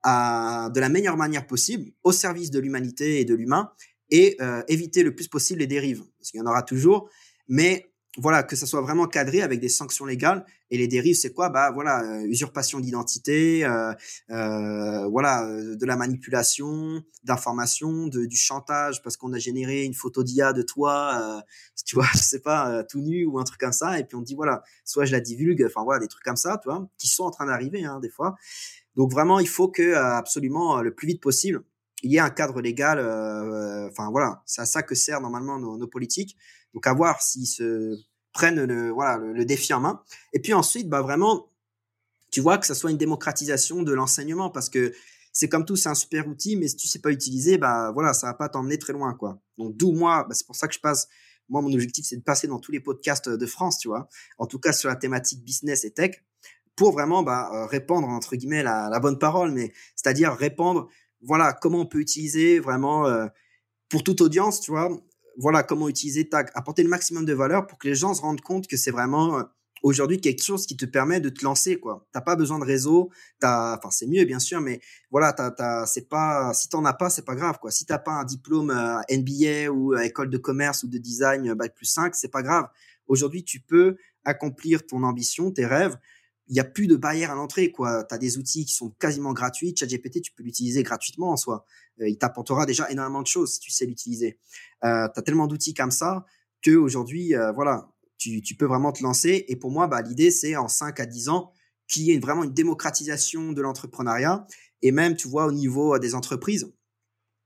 de la meilleure manière possible au service de l'humanité et de l'humain et euh, éviter le plus possible les dérives parce qu'il y en aura toujours mais voilà, que ça soit vraiment cadré avec des sanctions légales. Et les dérives, c'est quoi? Bah voilà, euh, usurpation d'identité, euh, euh, voilà, euh, de la manipulation, d'information, du chantage parce qu'on a généré une photo d'IA de toi, tu vois, je sais pas, tout nu ou un truc comme ça. Et puis on dit voilà, soit je la divulgue, enfin voilà, des trucs comme ça, tu vois, qui sont en train d'arriver hein, des fois. Donc vraiment, il faut que absolument le plus vite possible, il y ait un cadre légal. Enfin voilà, c'est à ça que sert normalement nos, nos politiques donc à voir s'ils se prennent le, voilà, le, défi en main. Et puis ensuite, bah vraiment, tu vois que ça soit une démocratisation de l'enseignement parce que c'est comme tout, c'est un super outil, mais si tu sais pas utiliser, bah voilà, ça va pas t'emmener très loin, quoi. Donc d'où moi, bah, c'est pour ça que je passe. Moi, mon objectif, c'est de passer dans tous les podcasts de France, tu vois. En tout cas, sur la thématique business et tech, pour vraiment bah, euh, répandre entre guillemets la, la bonne parole, mais c'est-à-dire répandre, voilà, comment on peut utiliser vraiment euh, pour toute audience, tu vois, voilà comment utiliser Tag, apporter le maximum de valeur pour que les gens se rendent compte que c'est vraiment euh, aujourd'hui quelque chose qui te permet de te lancer quoi. T'as pas besoin de réseau, t'as, enfin c'est mieux bien sûr, mais voilà, t'as, t'as, c'est pas, si t'en as pas, c'est pas grave quoi. Si t'as pas un diplôme euh, NBA ou euh, école de commerce ou de design bac plus 5, c'est pas grave. Aujourd'hui, tu peux accomplir ton ambition, tes rêves il y a plus de barrière à l'entrée quoi. Tu as des outils qui sont quasiment gratuits, ChatGPT tu peux l'utiliser gratuitement en soi. Euh, il t'apportera déjà énormément de choses si tu sais l'utiliser. Euh, tu as tellement d'outils comme ça que aujourd'hui euh, voilà, tu, peux vraiment te lancer. Et pour moi, bah, l'idée, c'est en 5 à 10 ans qu'il y ait vraiment une démocratisation de l'entrepreneuriat. Et même, tu vois, au niveau des entreprises,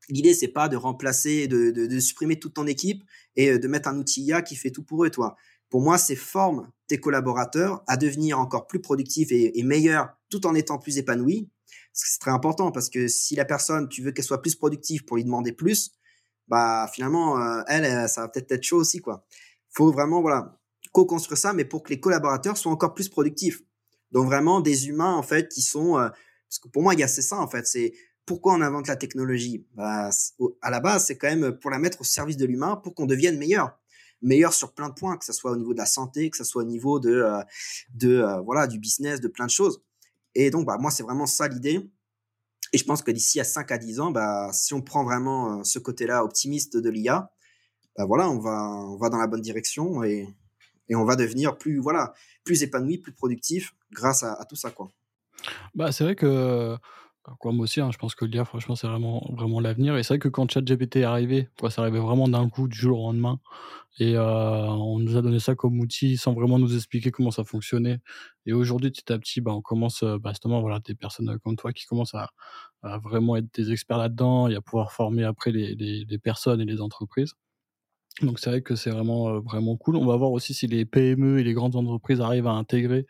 l'idée, c'est pas de remplacer, de, supprimer toute ton équipe et de mettre un outil IA qui fait tout pour eux, toi. Pour moi, c'est forme collaborateurs à devenir encore plus productifs et, meilleurs tout en étant plus épanouis. C'est très important parce que si la personne, tu veux qu'elle soit plus productive pour lui demander plus, bah finalement, euh, elle, ça va peut-être être chaud aussi, quoi. Faut vraiment, voilà, co-construire ça, mais pour que les collaborateurs soient encore plus productifs. Donc vraiment des humains en fait qui sont, euh, parce que pour moi, il y a c'est ça en fait, c'est pourquoi on invente la technologie? Bah, à la base, c'est quand même pour la mettre au service de l'humain, pour qu'on devienne meilleur meilleur sur plein de points, que ce soit au niveau de la santé, que ce soit au niveau de, euh, de euh, voilà, du business, de plein de choses. Et donc, bah, moi, c'est vraiment ça l'idée. Et je pense que d'ici à 5 à 10 ans, bah, si on prend vraiment euh, ce côté-là optimiste de l'IA, bah, voilà, on va, on va dans la bonne direction et, et on va devenir plus, voilà, plus épanoui, plus productif grâce à, à tout ça, quoi. Bah, c'est vrai que Moi aussi, hein, je pense que l'IA, franchement, c'est vraiment, vraiment l'avenir. Et c'est vrai que quand ChatGPT est arrivé, ça arrivait vraiment d'un coup, du jour au lendemain. Et euh, on nous a donné ça comme outil sans vraiment nous expliquer comment ça fonctionnait. Et aujourd'hui, petit à petit, bah, on commence, bah, justement, voilà, des personnes comme toi qui commencent à, vraiment être des experts là-dedans et à pouvoir former après les personnes et les entreprises. Donc c'est vrai que c'est vraiment, vraiment cool. On va voir aussi si les PME et les grandes entreprises arrivent à intégrer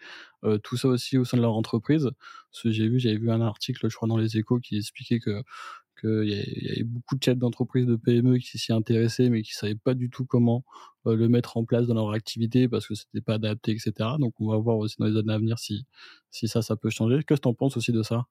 tout ça aussi au sein de leur entreprise. J'ai vu, j'avais vu un article, je crois, dans les Échos qui expliquait que qu'il y, avait beaucoup de chefs d'entreprise de PME qui s'y intéressaient, mais qui savaient pas du tout comment le mettre en place dans leur activité parce que c'était pas adapté, etc. Donc on va voir aussi dans les années à venir si si ça, ça peut changer. Qu'est-ce que tu en penses aussi de ça?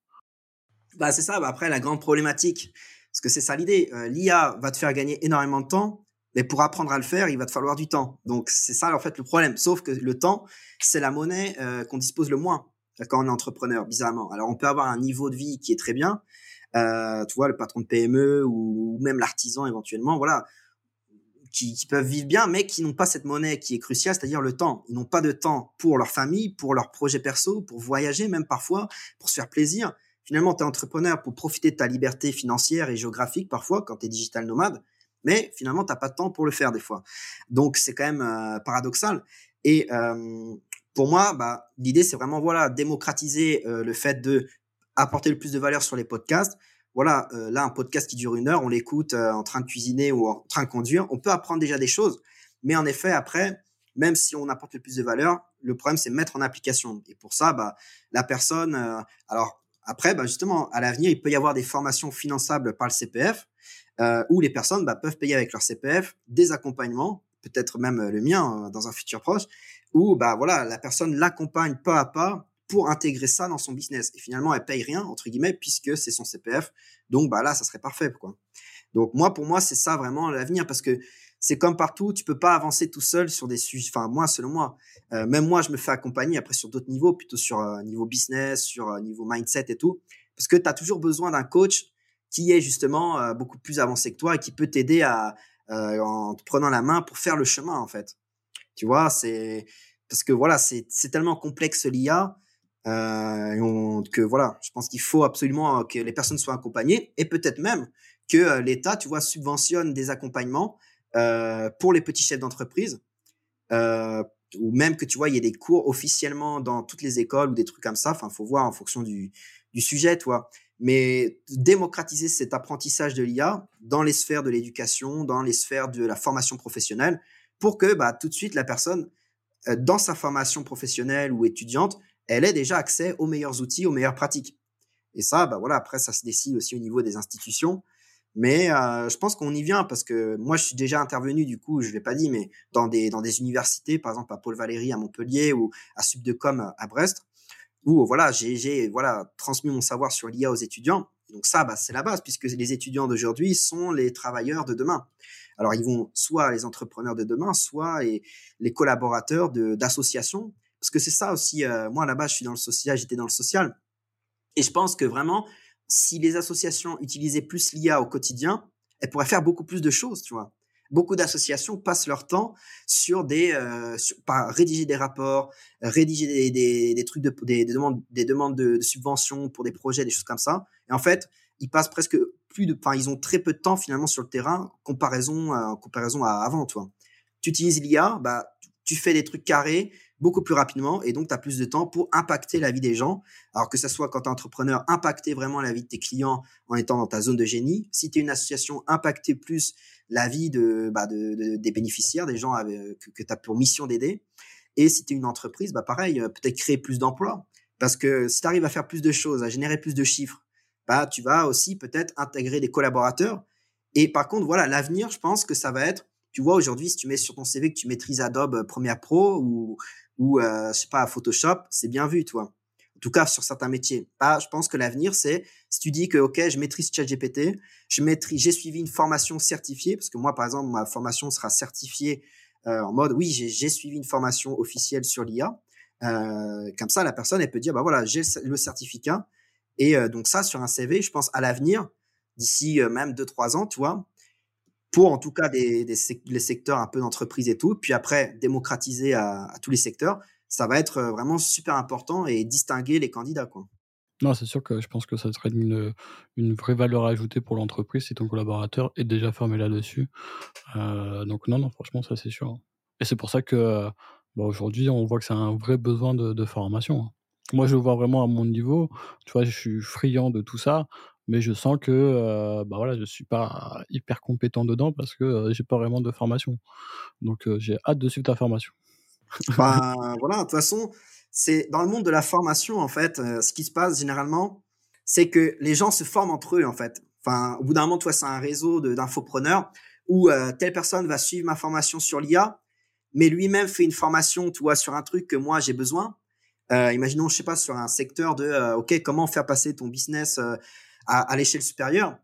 Bah c'est ça. Bah, après la grande problématique, parce que c'est ça l'idée. L'IA va te faire gagner énormément de temps mais pour apprendre à le faire, il va te falloir du temps. Donc c'est ça en fait le problème. Sauf que le temps, c'est la monnaie euh, qu'on dispose le moins quand on est entrepreneur, bizarrement. Alors on peut avoir un niveau de vie qui est très bien. Euh, tu vois, le patron de PME ou, même l'artisan éventuellement, voilà, qui, qui, peuvent vivre bien, mais qui n'ont pas cette monnaie qui est cruciale, c'est-à-dire le temps. Ils n'ont pas de temps pour leur famille, pour leurs projets perso, pour voyager même parfois, pour se faire plaisir. Finalement, tu es entrepreneur pour profiter de ta liberté financière et géographique parfois quand tu es digital nomade mais finalement, tu n'as pas de temps pour le faire des fois. Donc, c'est quand même euh, paradoxal. Et euh, pour moi, bah, l'idée, c'est vraiment voilà démocratiser euh, le fait de apporter le plus de valeur sur les podcasts. Voilà, là, un podcast qui dure une heure, on l'écoute en train de cuisiner ou en train de conduire. On peut apprendre déjà des choses, mais en effet, après, même si on apporte le plus de valeur, le problème, c'est mettre en application. Et pour ça, bah, la personne, alors après, bah, justement, à l'avenir, il peut y avoir des formations finançables par le CPF euh, où les personnes bah, peuvent payer avec leur CPF des accompagnements, peut-être même euh, le mien euh, dans un futur proche, où bah voilà la personne l'accompagne pas à pas pour intégrer ça dans son business. Et finalement, elle paye rien entre guillemets puisque c'est son CPF. Donc bah là, ça serait parfait quoi. Donc moi, pour moi, c'est ça vraiment l'avenir parce que c'est comme partout, tu peux pas avancer tout seul sur des sujets. Enfin, moi, selon moi, euh, même moi, je me fais accompagner après sur d'autres niveaux, plutôt sur euh, niveau business, sur euh, niveau mindset et tout, parce que tu as toujours besoin d'un coach qui est justement euh, beaucoup plus avancé que toi et qui peut t'aider euh, en te prenant la main pour faire le chemin en fait. Tu vois, c'est parce que voilà, c'est tellement complexe l'IA que voilà, je pense qu'il faut absolument que les personnes soient accompagnées et peut-être même que l'État, tu vois, subventionne des accompagnements euh, pour les petits chefs d'entreprise. Euh, ou même que tu vois, il y a des cours officiellement dans toutes les écoles ou des trucs comme ça. Enfin, faut voir en fonction du, du sujet, toi mais démocratiser cet apprentissage de l'IA dans les sphères de l'éducation, dans les sphères de la formation professionnelle, pour que bah, tout de suite la personne, euh, dans sa formation professionnelle ou étudiante, elle ait déjà accès aux meilleurs outils, aux meilleures pratiques. Et ça, bah voilà, après ça se décide aussi au niveau des institutions. Mais euh, je pense qu'on y vient parce que moi je suis déjà intervenu du coup, je l'ai pas dit, mais dans des dans des universités, par exemple à Paul Valéry à Montpellier ou à Subdecom à Brest, où voilà, j'ai voilà transmis mon savoir sur l'IA aux étudiants. Donc ça, bah, c'est la base puisque les étudiants d'aujourd'hui sont les travailleurs de demain. Alors ils vont soit les entrepreneurs de demain, soit les, les collaborateurs d'associations. Parce que c'est ça aussi. Euh, moi là-bas, je suis dans le social, j'étais dans le social, et je pense que vraiment, si les associations utilisaient plus l'IA au quotidien, elles pourraient faire beaucoup plus de choses, tu vois beaucoup d'associations passent leur temps sur des, euh, par rédiger des rapports, rédiger des, des, trucs de, des, des, demandes, des demandes de, subventions pour des projets, des choses comme ça. Et en fait, ils passent presque plus de, ils ont très peu de temps finalement sur le terrain, comparaison, euh, comparaison à avant, toi. Tu utilises l'IA, bah, tu fais des trucs carrés beaucoup plus rapidement et donc tu as plus de temps pour impacter la vie des gens. Alors que ce soit quand tu es entrepreneur, impacter vraiment la vie de tes clients en étant dans ta zone de génie. Si tu es une association, impacter plus la vie de, bah de, des bénéficiaires, des gens que, tu as pour mission d'aider. Et si tu es une entreprise, bah pareil, euh, peut-être créer plus d'emplois. Parce que si tu arrives à faire plus de choses, à générer plus de chiffres, bah, tu vas aussi peut-être intégrer des collaborateurs. Et par contre, voilà, l'avenir, je pense que ça va être, tu vois, aujourd'hui, si tu mets sur ton CV que tu maîtrises Adobe Premiere Pro ou, ou euh, je sais pas, Photoshop, c'est bien vu, toi. En tout cas, sur certains métiers. Je pense que l'avenir, c'est si tu dis que, OK, je maîtrise ChatGPT, je maîtrise, j'ai suivi une formation certifiée, parce que moi, par exemple, ma formation sera certifiée euh, en mode, oui, j'ai suivi une formation officielle sur l'IA. Euh, comme ça, la personne, elle peut dire, bah voilà, j'ai le certificat. Et euh, donc ça, sur un CV, je pense à l'avenir, d'ici même 2-3 ans, tu vois, pour en tout cas les secteurs un peu d'entreprise et tout, puis après démocratiser à, tous les secteurs, ça va être vraiment super important et distinguer les candidats. Non, c'est sûr que je pense que ça serait une, vraie valeur ajoutée pour l'entreprise si ton collaborateur est déjà formé là-dessus. Euh, donc non, non, franchement, ça c'est sûr. Hein. Et c'est pour ça que bah, aujourd'hui, on voit que c'est un vrai besoin de, de formation. Hein. Moi, je le vois vraiment à mon niveau. Tu vois, je suis friand de tout ça, mais je sens que euh, bah voilà, je suis pas hyper compétent dedans parce que euh, j'ai pas vraiment de formation. Donc, euh, j'ai hâte de suivre ta formation. bah, voilà, de toute façon, c'est dans le monde de la formation, en fait, ce qui se passe généralement, c'est que les gens se forment entre eux, en fait. Enfin, au bout d'un moment, toi, c'est un réseau d'infopreneurs où telle personne va suivre ma formation sur l'IA, mais lui-même fait une formation, tu vois, sur un truc que moi j'ai besoin. Imaginons, je sais pas, sur un secteur de, ok, comment faire passer ton business à, l'échelle supérieure.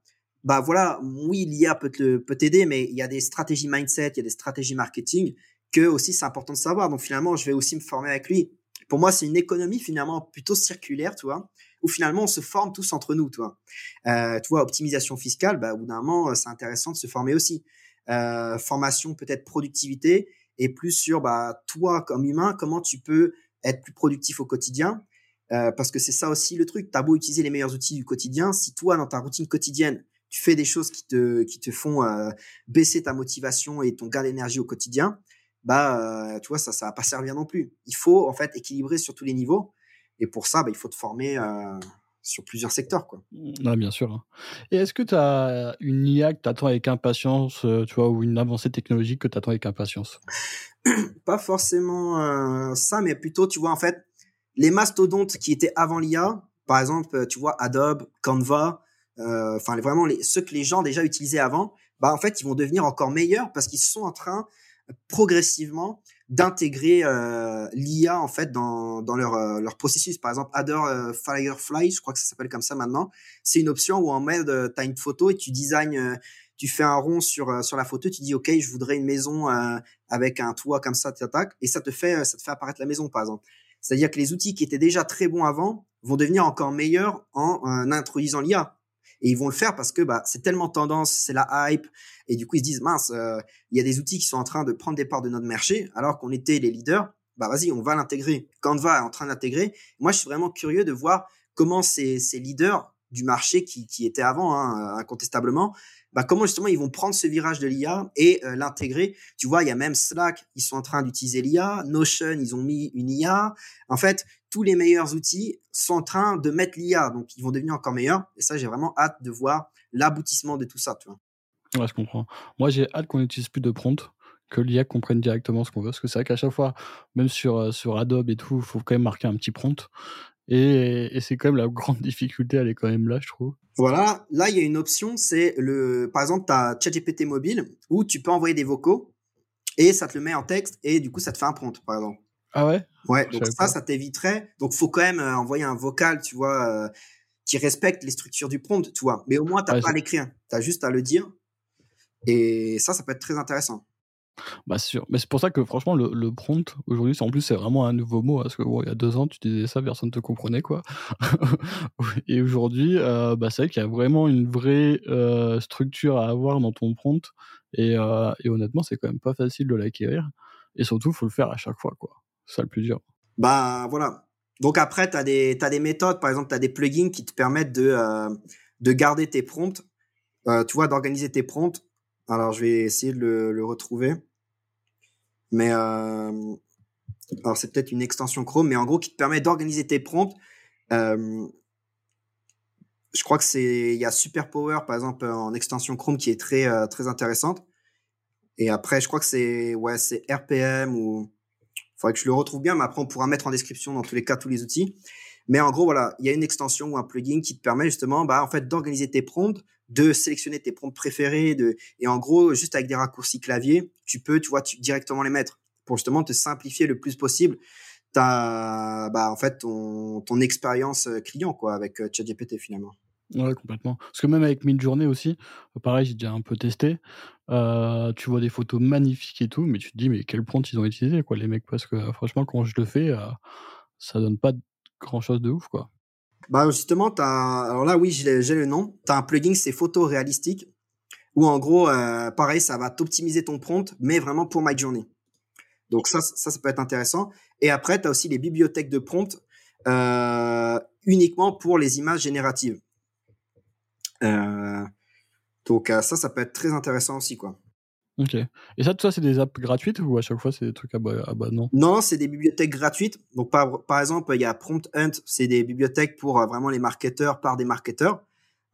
Bah voilà, oui, l'IA peut t'aider, mais il y a des stratégies mindset, il y a des stratégies marketing que aussi c'est important de savoir. Donc finalement, je vais aussi me former avec lui. Pour moi, c'est une économie finalement plutôt circulaire, tu vois, où finalement on se forme tous entre nous, tu vois. Euh, optimisation fiscale, bah, au bout d'un moment, c'est intéressant de se former aussi. Euh, formation, peut-être productivité, et plus sur bah, toi comme humain, comment tu peux être plus productif au quotidien. Euh, parce que c'est ça aussi le truc. T'as beau utiliser les meilleurs outils du quotidien, si toi dans ta routine quotidienne tu fais des choses qui te qui te font euh, baisser ta motivation et ton gain d'énergie au quotidien, bah euh, tu vois ça ça va pas servir non plus. Il faut en fait équilibrer sur tous les niveaux et pour ça bah, il faut te former sur plusieurs secteurs quoi. Mmh, bien sûr. Hein. Et est-ce que tu as une IA que tu attends avec impatience, tu vois, ou une avancée technologique que tu attends avec impatience? Pas forcément ça, mais plutôt tu vois en fait les mastodontes qui étaient avant l'IA, par exemple tu vois Adobe, Canva, enfin vraiment ceux que les gens déjà utilisaient avant, bah en fait ils vont devenir encore meilleurs parce qu'ils sont en train progressivement d'intégrer euh, l'IA en fait dans, leur, euh, processus. Par exemple, Adore euh, Firefly, je crois que ça s'appelle comme ça maintenant. C'est une option où en mode euh, tu as une photo et tu designs, tu fais un rond sur sur la photo, tu dis OK, je voudrais une maison avec un toit comme ça, et ça te fait ça te fait apparaître la maison par exemple. C'est-à-dire que les outils qui étaient déjà très bons avant vont devenir encore meilleurs en, introduisant l'IA. Et ils vont le faire parce que bah, c'est tellement tendance, c'est la hype. Et du coup, ils se disent, mince, euh, il y a des outils qui sont en train de prendre des parts de notre marché, alors qu'on était les leaders. Bah vas-y, on va l'intégrer. Canva est en train d'intégrer. Moi, je suis vraiment curieux de voir comment ces, ces leaders du marché qui, étaient avant, hein, incontestablement, bah, comment justement ils vont prendre ce virage de l'IA et euh, l'intégrer? Tu vois, il y a même Slack, ils sont en train d'utiliser l'IA, Notion, ils ont mis une IA. En fait, tous les meilleurs outils sont en train de mettre l'IA, donc ils vont devenir encore meilleurs. Et ça, j'ai vraiment hâte de voir l'aboutissement de tout ça. Tu. Ouais, je comprends. Moi, j'ai hâte qu'on n'utilise plus de prompt, que l'IA comprenne directement ce qu'on veut. Parce que c'est vrai qu'à chaque fois, même sur, euh, sur Adobe et tout, il faut quand même marquer un petit prompt. Et, et c'est quand même la grande difficulté, elle est quand même là, je trouve. Voilà, là, il y a une option, c'est le, par exemple, tu as ChatGPT mobile où tu peux envoyer des vocaux et ça te le met en texte et du coup, ça te fait un prompt, par exemple. Ah ouais? Ouais, donc ça, ça t'éviterait. Donc, faut quand même euh, envoyer un vocal, tu vois, euh, qui respecte les structures du prompt, tu vois. Mais au moins, t'as ouais, pas à l'écrire. T'as juste à le dire. Et ça, ça peut être très intéressant. Bah sûr, mais c'est pour ça que franchement le, le prompt aujourd'hui, en plus c'est vraiment un nouveau mot parce que il y a deux ans tu disais ça, personne te comprenait quoi. et aujourd'hui, euh, bah c'est vrai qu'il y a vraiment une vraie euh, structure à avoir dans ton prompt et, euh, et honnêtement c'est quand même pas facile de l'acquérir et surtout faut le faire à chaque fois quoi. C'est ça le plus dur. Bah voilà. Donc après tu as des t'as des méthodes, par exemple tu as des plugins qui te permettent de euh, de garder tes prompts, tu vois, d'organiser tes prompts. Alors je vais essayer de le retrouver. Mais euh, alors c'est peut-être une extension Chrome, mais en gros qui te permet d'organiser tes prompts. Euh, je crois que c'est il y a Super Power par exemple en extension Chrome qui est très euh, très intéressante. Et après je crois que c'est ouais c'est RPM ou faudrait que je le retrouve bien, mais après on pourra mettre en description dans tous les cas tous les outils. Mais en gros voilà, il y a une extension ou un plugin qui te permet justement bah en fait d'organiser tes prompts, de sélectionner tes prompts préférés, de et en gros juste avec des raccourcis clavier, tu peux tu vois directement les mettre pour justement te simplifier le plus possible ta bah en fait ton ton expérience client quoi avec euh, ChatGPT finalement. Ouais, complètement. Parce que même avec Midjourney aussi, euh, pareil, j'ai déjà un peu testé. Euh, tu vois des photos magnifiques et tout, mais tu te dis, mais quel prompt ils ont utilisé, quoi, les mecs, parce que franchement, quand je le fais, euh, ça donne pas grand chose de ouf, quoi. Bah, justement, as... alors là, oui, j'ai le nom. Tu as un plugin, c'est photo réalistique, où en gros, euh, pareil, ça va t'optimiser ton prompt, mais vraiment pour Midjourney. Donc ça, ça, peut être intéressant. Et après, tu as aussi les bibliothèques de prompt euh, uniquement pour les images génératives. Euh, donc ça, ça peut être très intéressant aussi, quoi. Ok. Et ça, tout ça, c'est des apps gratuites ou à chaque fois, c'est des trucs à non? C'est des bibliothèques gratuites. Donc, par, exemple, il y a Prompt Hunt, c'est des bibliothèques pour euh, vraiment les marketeurs par des marketeurs.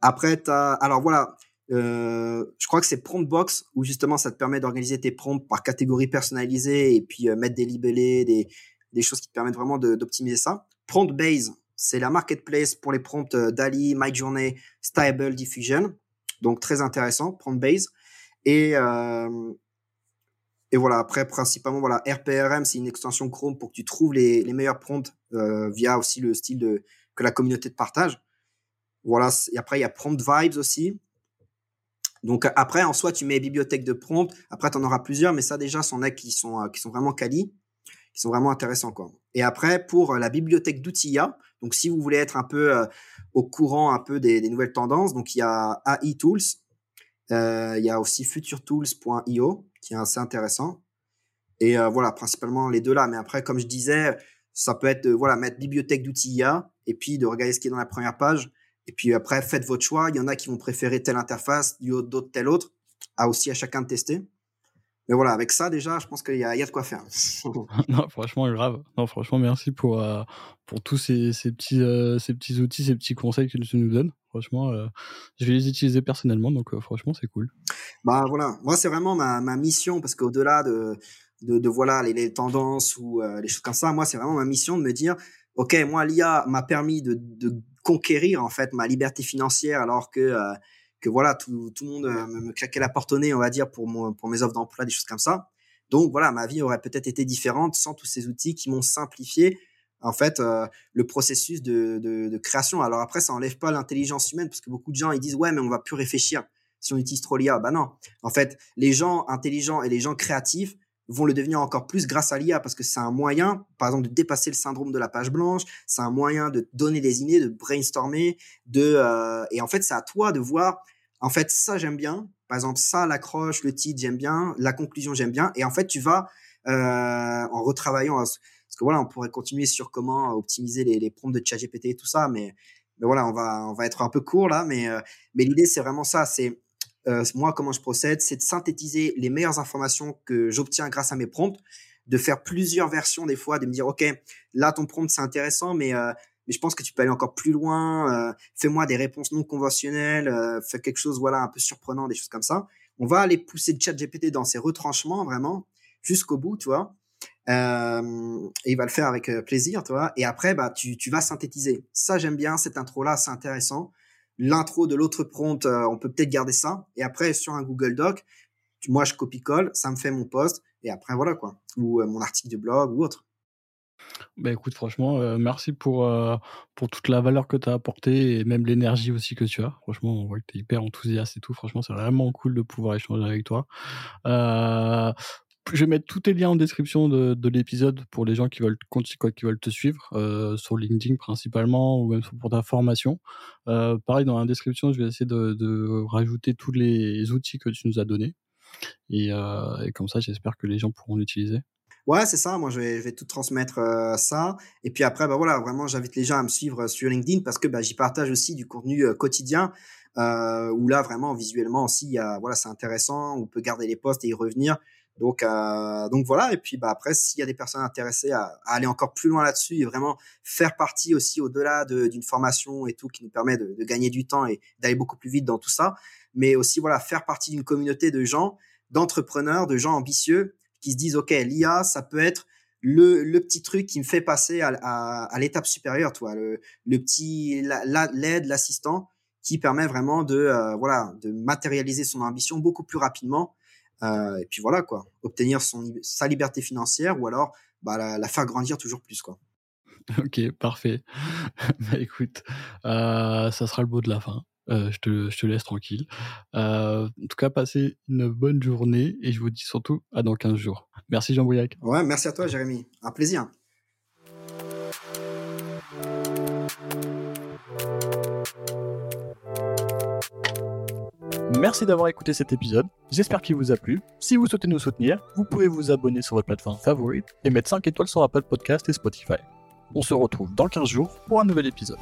Après, tu. Alors voilà, euh, je crois que c'est Promptbox où justement ça te permet d'organiser tes prompts par catégorie personnalisée et puis euh, mettre des libellés, des, des choses qui te permettent vraiment d'optimiser ça. Promptbase, c'est la marketplace pour les prompts DALI, MyJourney, Stable Diffusion. Donc très intéressant, Promptbase. Et, euh, et voilà, après, principalement, voilà, RPRM, c'est une extension Chrome pour que tu trouves les, les meilleurs prompts euh, via aussi le style de, que la communauté te partage. Voilà, et après, il y a Prompt Vibes aussi. Donc après, en soi, tu mets bibliothèque de prompt. Après, tu en auras plusieurs, mais ça déjà, c'en est qui sont, euh, qui sont vraiment quali, qui sont vraiment intéressants. Quoi. Et après, pour la bibliothèque d'outils donc si vous voulez être un peu au courant un peu des, des, nouvelles tendances, donc il y a AI Tools, euh, il y a aussi futuretools.io qui est assez intéressant. Et euh, voilà, principalement les deux là. Mais après, comme je disais, ça peut être voilà mettre bibliothèque d'outils IA et puis de regarder ce qui est dans la première page. Et puis après, faites votre choix. Il y en a qui vont préférer telle interface, d'autres telle autre. À aussi à chacun de tester. Mais voilà, avec ça déjà, je pense qu'il y, a, y a de quoi faire. non, franchement, grave. Non, franchement, merci pour, euh, pour tous ces, ces petits, euh, ces petits outils, ces petits conseils que tu nous donnes. Franchement, euh, je vais les utiliser personnellement, donc franchement, c'est cool. Bah voilà, moi, c'est vraiment ma, ma mission, parce qu'au-delà de, de, de, voilà les, les tendances ou les choses comme ça, moi, c'est vraiment ma mission de me dire, ok, moi, l'IA m'a permis de, de conquérir en fait ma liberté financière, alors que que voilà, tout, tout le monde euh, me, claquait la porte au nez, on va dire, pour, pour mes offres d'emploi, des choses comme ça. Donc voilà, ma vie aurait peut-être été différente sans tous ces outils qui m'ont simplifié en fait euh, le processus de, de, création. Alors après, ça enlève pas l'intelligence humaine parce que beaucoup de gens ils disent ouais, mais on va plus réfléchir si on utilise trop l'IA. Bah non. En fait, les gens intelligents et les gens créatifs vont le devenir encore plus grâce à l'IA parce que c'est un moyen, par exemple, de dépasser le syndrome de la page blanche. C'est un moyen de donner des idées, de brainstormer, de euh, et en fait, c'est à toi de voir en fait, ça, j'aime bien. Par exemple, ça, l'accroche, le titre, j'aime bien. La conclusion, j'aime bien. Et en fait, tu vas, euh, en retravaillant, parce que voilà, on pourrait continuer sur comment optimiser les, prompts de ChatGPT et tout ça, mais, voilà, on va, on va être un peu court là, mais, euh, mais l'idée, c'est vraiment ça. C'est, euh, moi, comment je procède, c'est de synthétiser les meilleures informations que j'obtiens grâce à mes prompts, de faire plusieurs versions des fois, de me dire, OK, là, ton prompt, c'est intéressant, mais mais je pense que tu peux aller encore plus loin. Euh, fais-moi des réponses non conventionnelles, euh, fais quelque chose voilà un peu surprenant, des choses comme ça. On va aller pousser le chat GPT dans ses retranchements vraiment jusqu'au bout, tu vois. Euh, et il va le faire avec euh, plaisir, tu vois. Et après, bah tu, tu vas synthétiser. Ça j'aime bien cette intro là, c'est intéressant. L'intro de l'autre prompt, euh, on peut peut-être garder ça. Et après sur un Google Doc, moi je copie-colle, ça me fait mon post. Et après voilà quoi, ou mon article de blog ou autre. Bah écoute, franchement, euh, merci pour, euh, pour toute la valeur que tu as apportée et même l'énergie aussi que tu as. Franchement, on voit que tu es hyper enthousiaste et tout. Franchement, c'est vraiment cool de pouvoir échanger avec toi. Euh, je vais mettre tous tes liens en description de, de l'épisode pour les gens qui veulent, qui veulent te suivre, sur LinkedIn principalement ou même pour ta formation. Pareil, dans la description, je vais essayer de, rajouter tous les outils que tu nous as donnés. Et, et comme ça, j'espère que les gens pourront l'utiliser. Ouais, c'est ça. Moi, je vais, je vais tout transmettre euh, ça. Et puis après, bah voilà, vraiment, j'invite les gens à me suivre sur LinkedIn parce que bah, j'y partage aussi du contenu euh, quotidien. Euh, où là, vraiment, visuellement aussi, y a, voilà, c'est intéressant. On peut garder les posts et y revenir. Donc, euh, donc voilà. Et puis bah, après, s'il y a des personnes intéressées à, aller encore plus loin là-dessus et vraiment faire partie aussi au-delà d'une formation et tout qui nous permet de, de gagner du temps et d'aller beaucoup plus vite dans tout ça, mais aussi voilà faire partie d'une communauté de gens, d'entrepreneurs, de gens ambitieux qui se disent ok, l'IA, ça peut être le, le petit truc qui me fait passer à, à, l'étape supérieure, toi, le, le petit l'aide, l'assistant qui permet vraiment de euh, voilà de matérialiser son ambition beaucoup plus rapidement euh, et puis voilà quoi, obtenir son sa liberté financière ou alors bah, la, faire grandir toujours plus quoi. Ok, parfait. bah écoute, euh, ça sera le mot de la fin. Euh, je, te, je te laisse tranquille. Euh, en tout cas, passez une bonne journée et je vous dis surtout à dans 15 jours. Merci Jean Bouillac. Ouais, merci à toi Jérémy. Un plaisir. Merci d'avoir écouté cet épisode, j'espère qu'il vous a plu. Si vous souhaitez nous soutenir, vous pouvez vous abonner sur votre plateforme favorite et mettre 5 étoiles sur Apple Podcast et Spotify. On se retrouve dans 15 jours pour un nouvel épisode.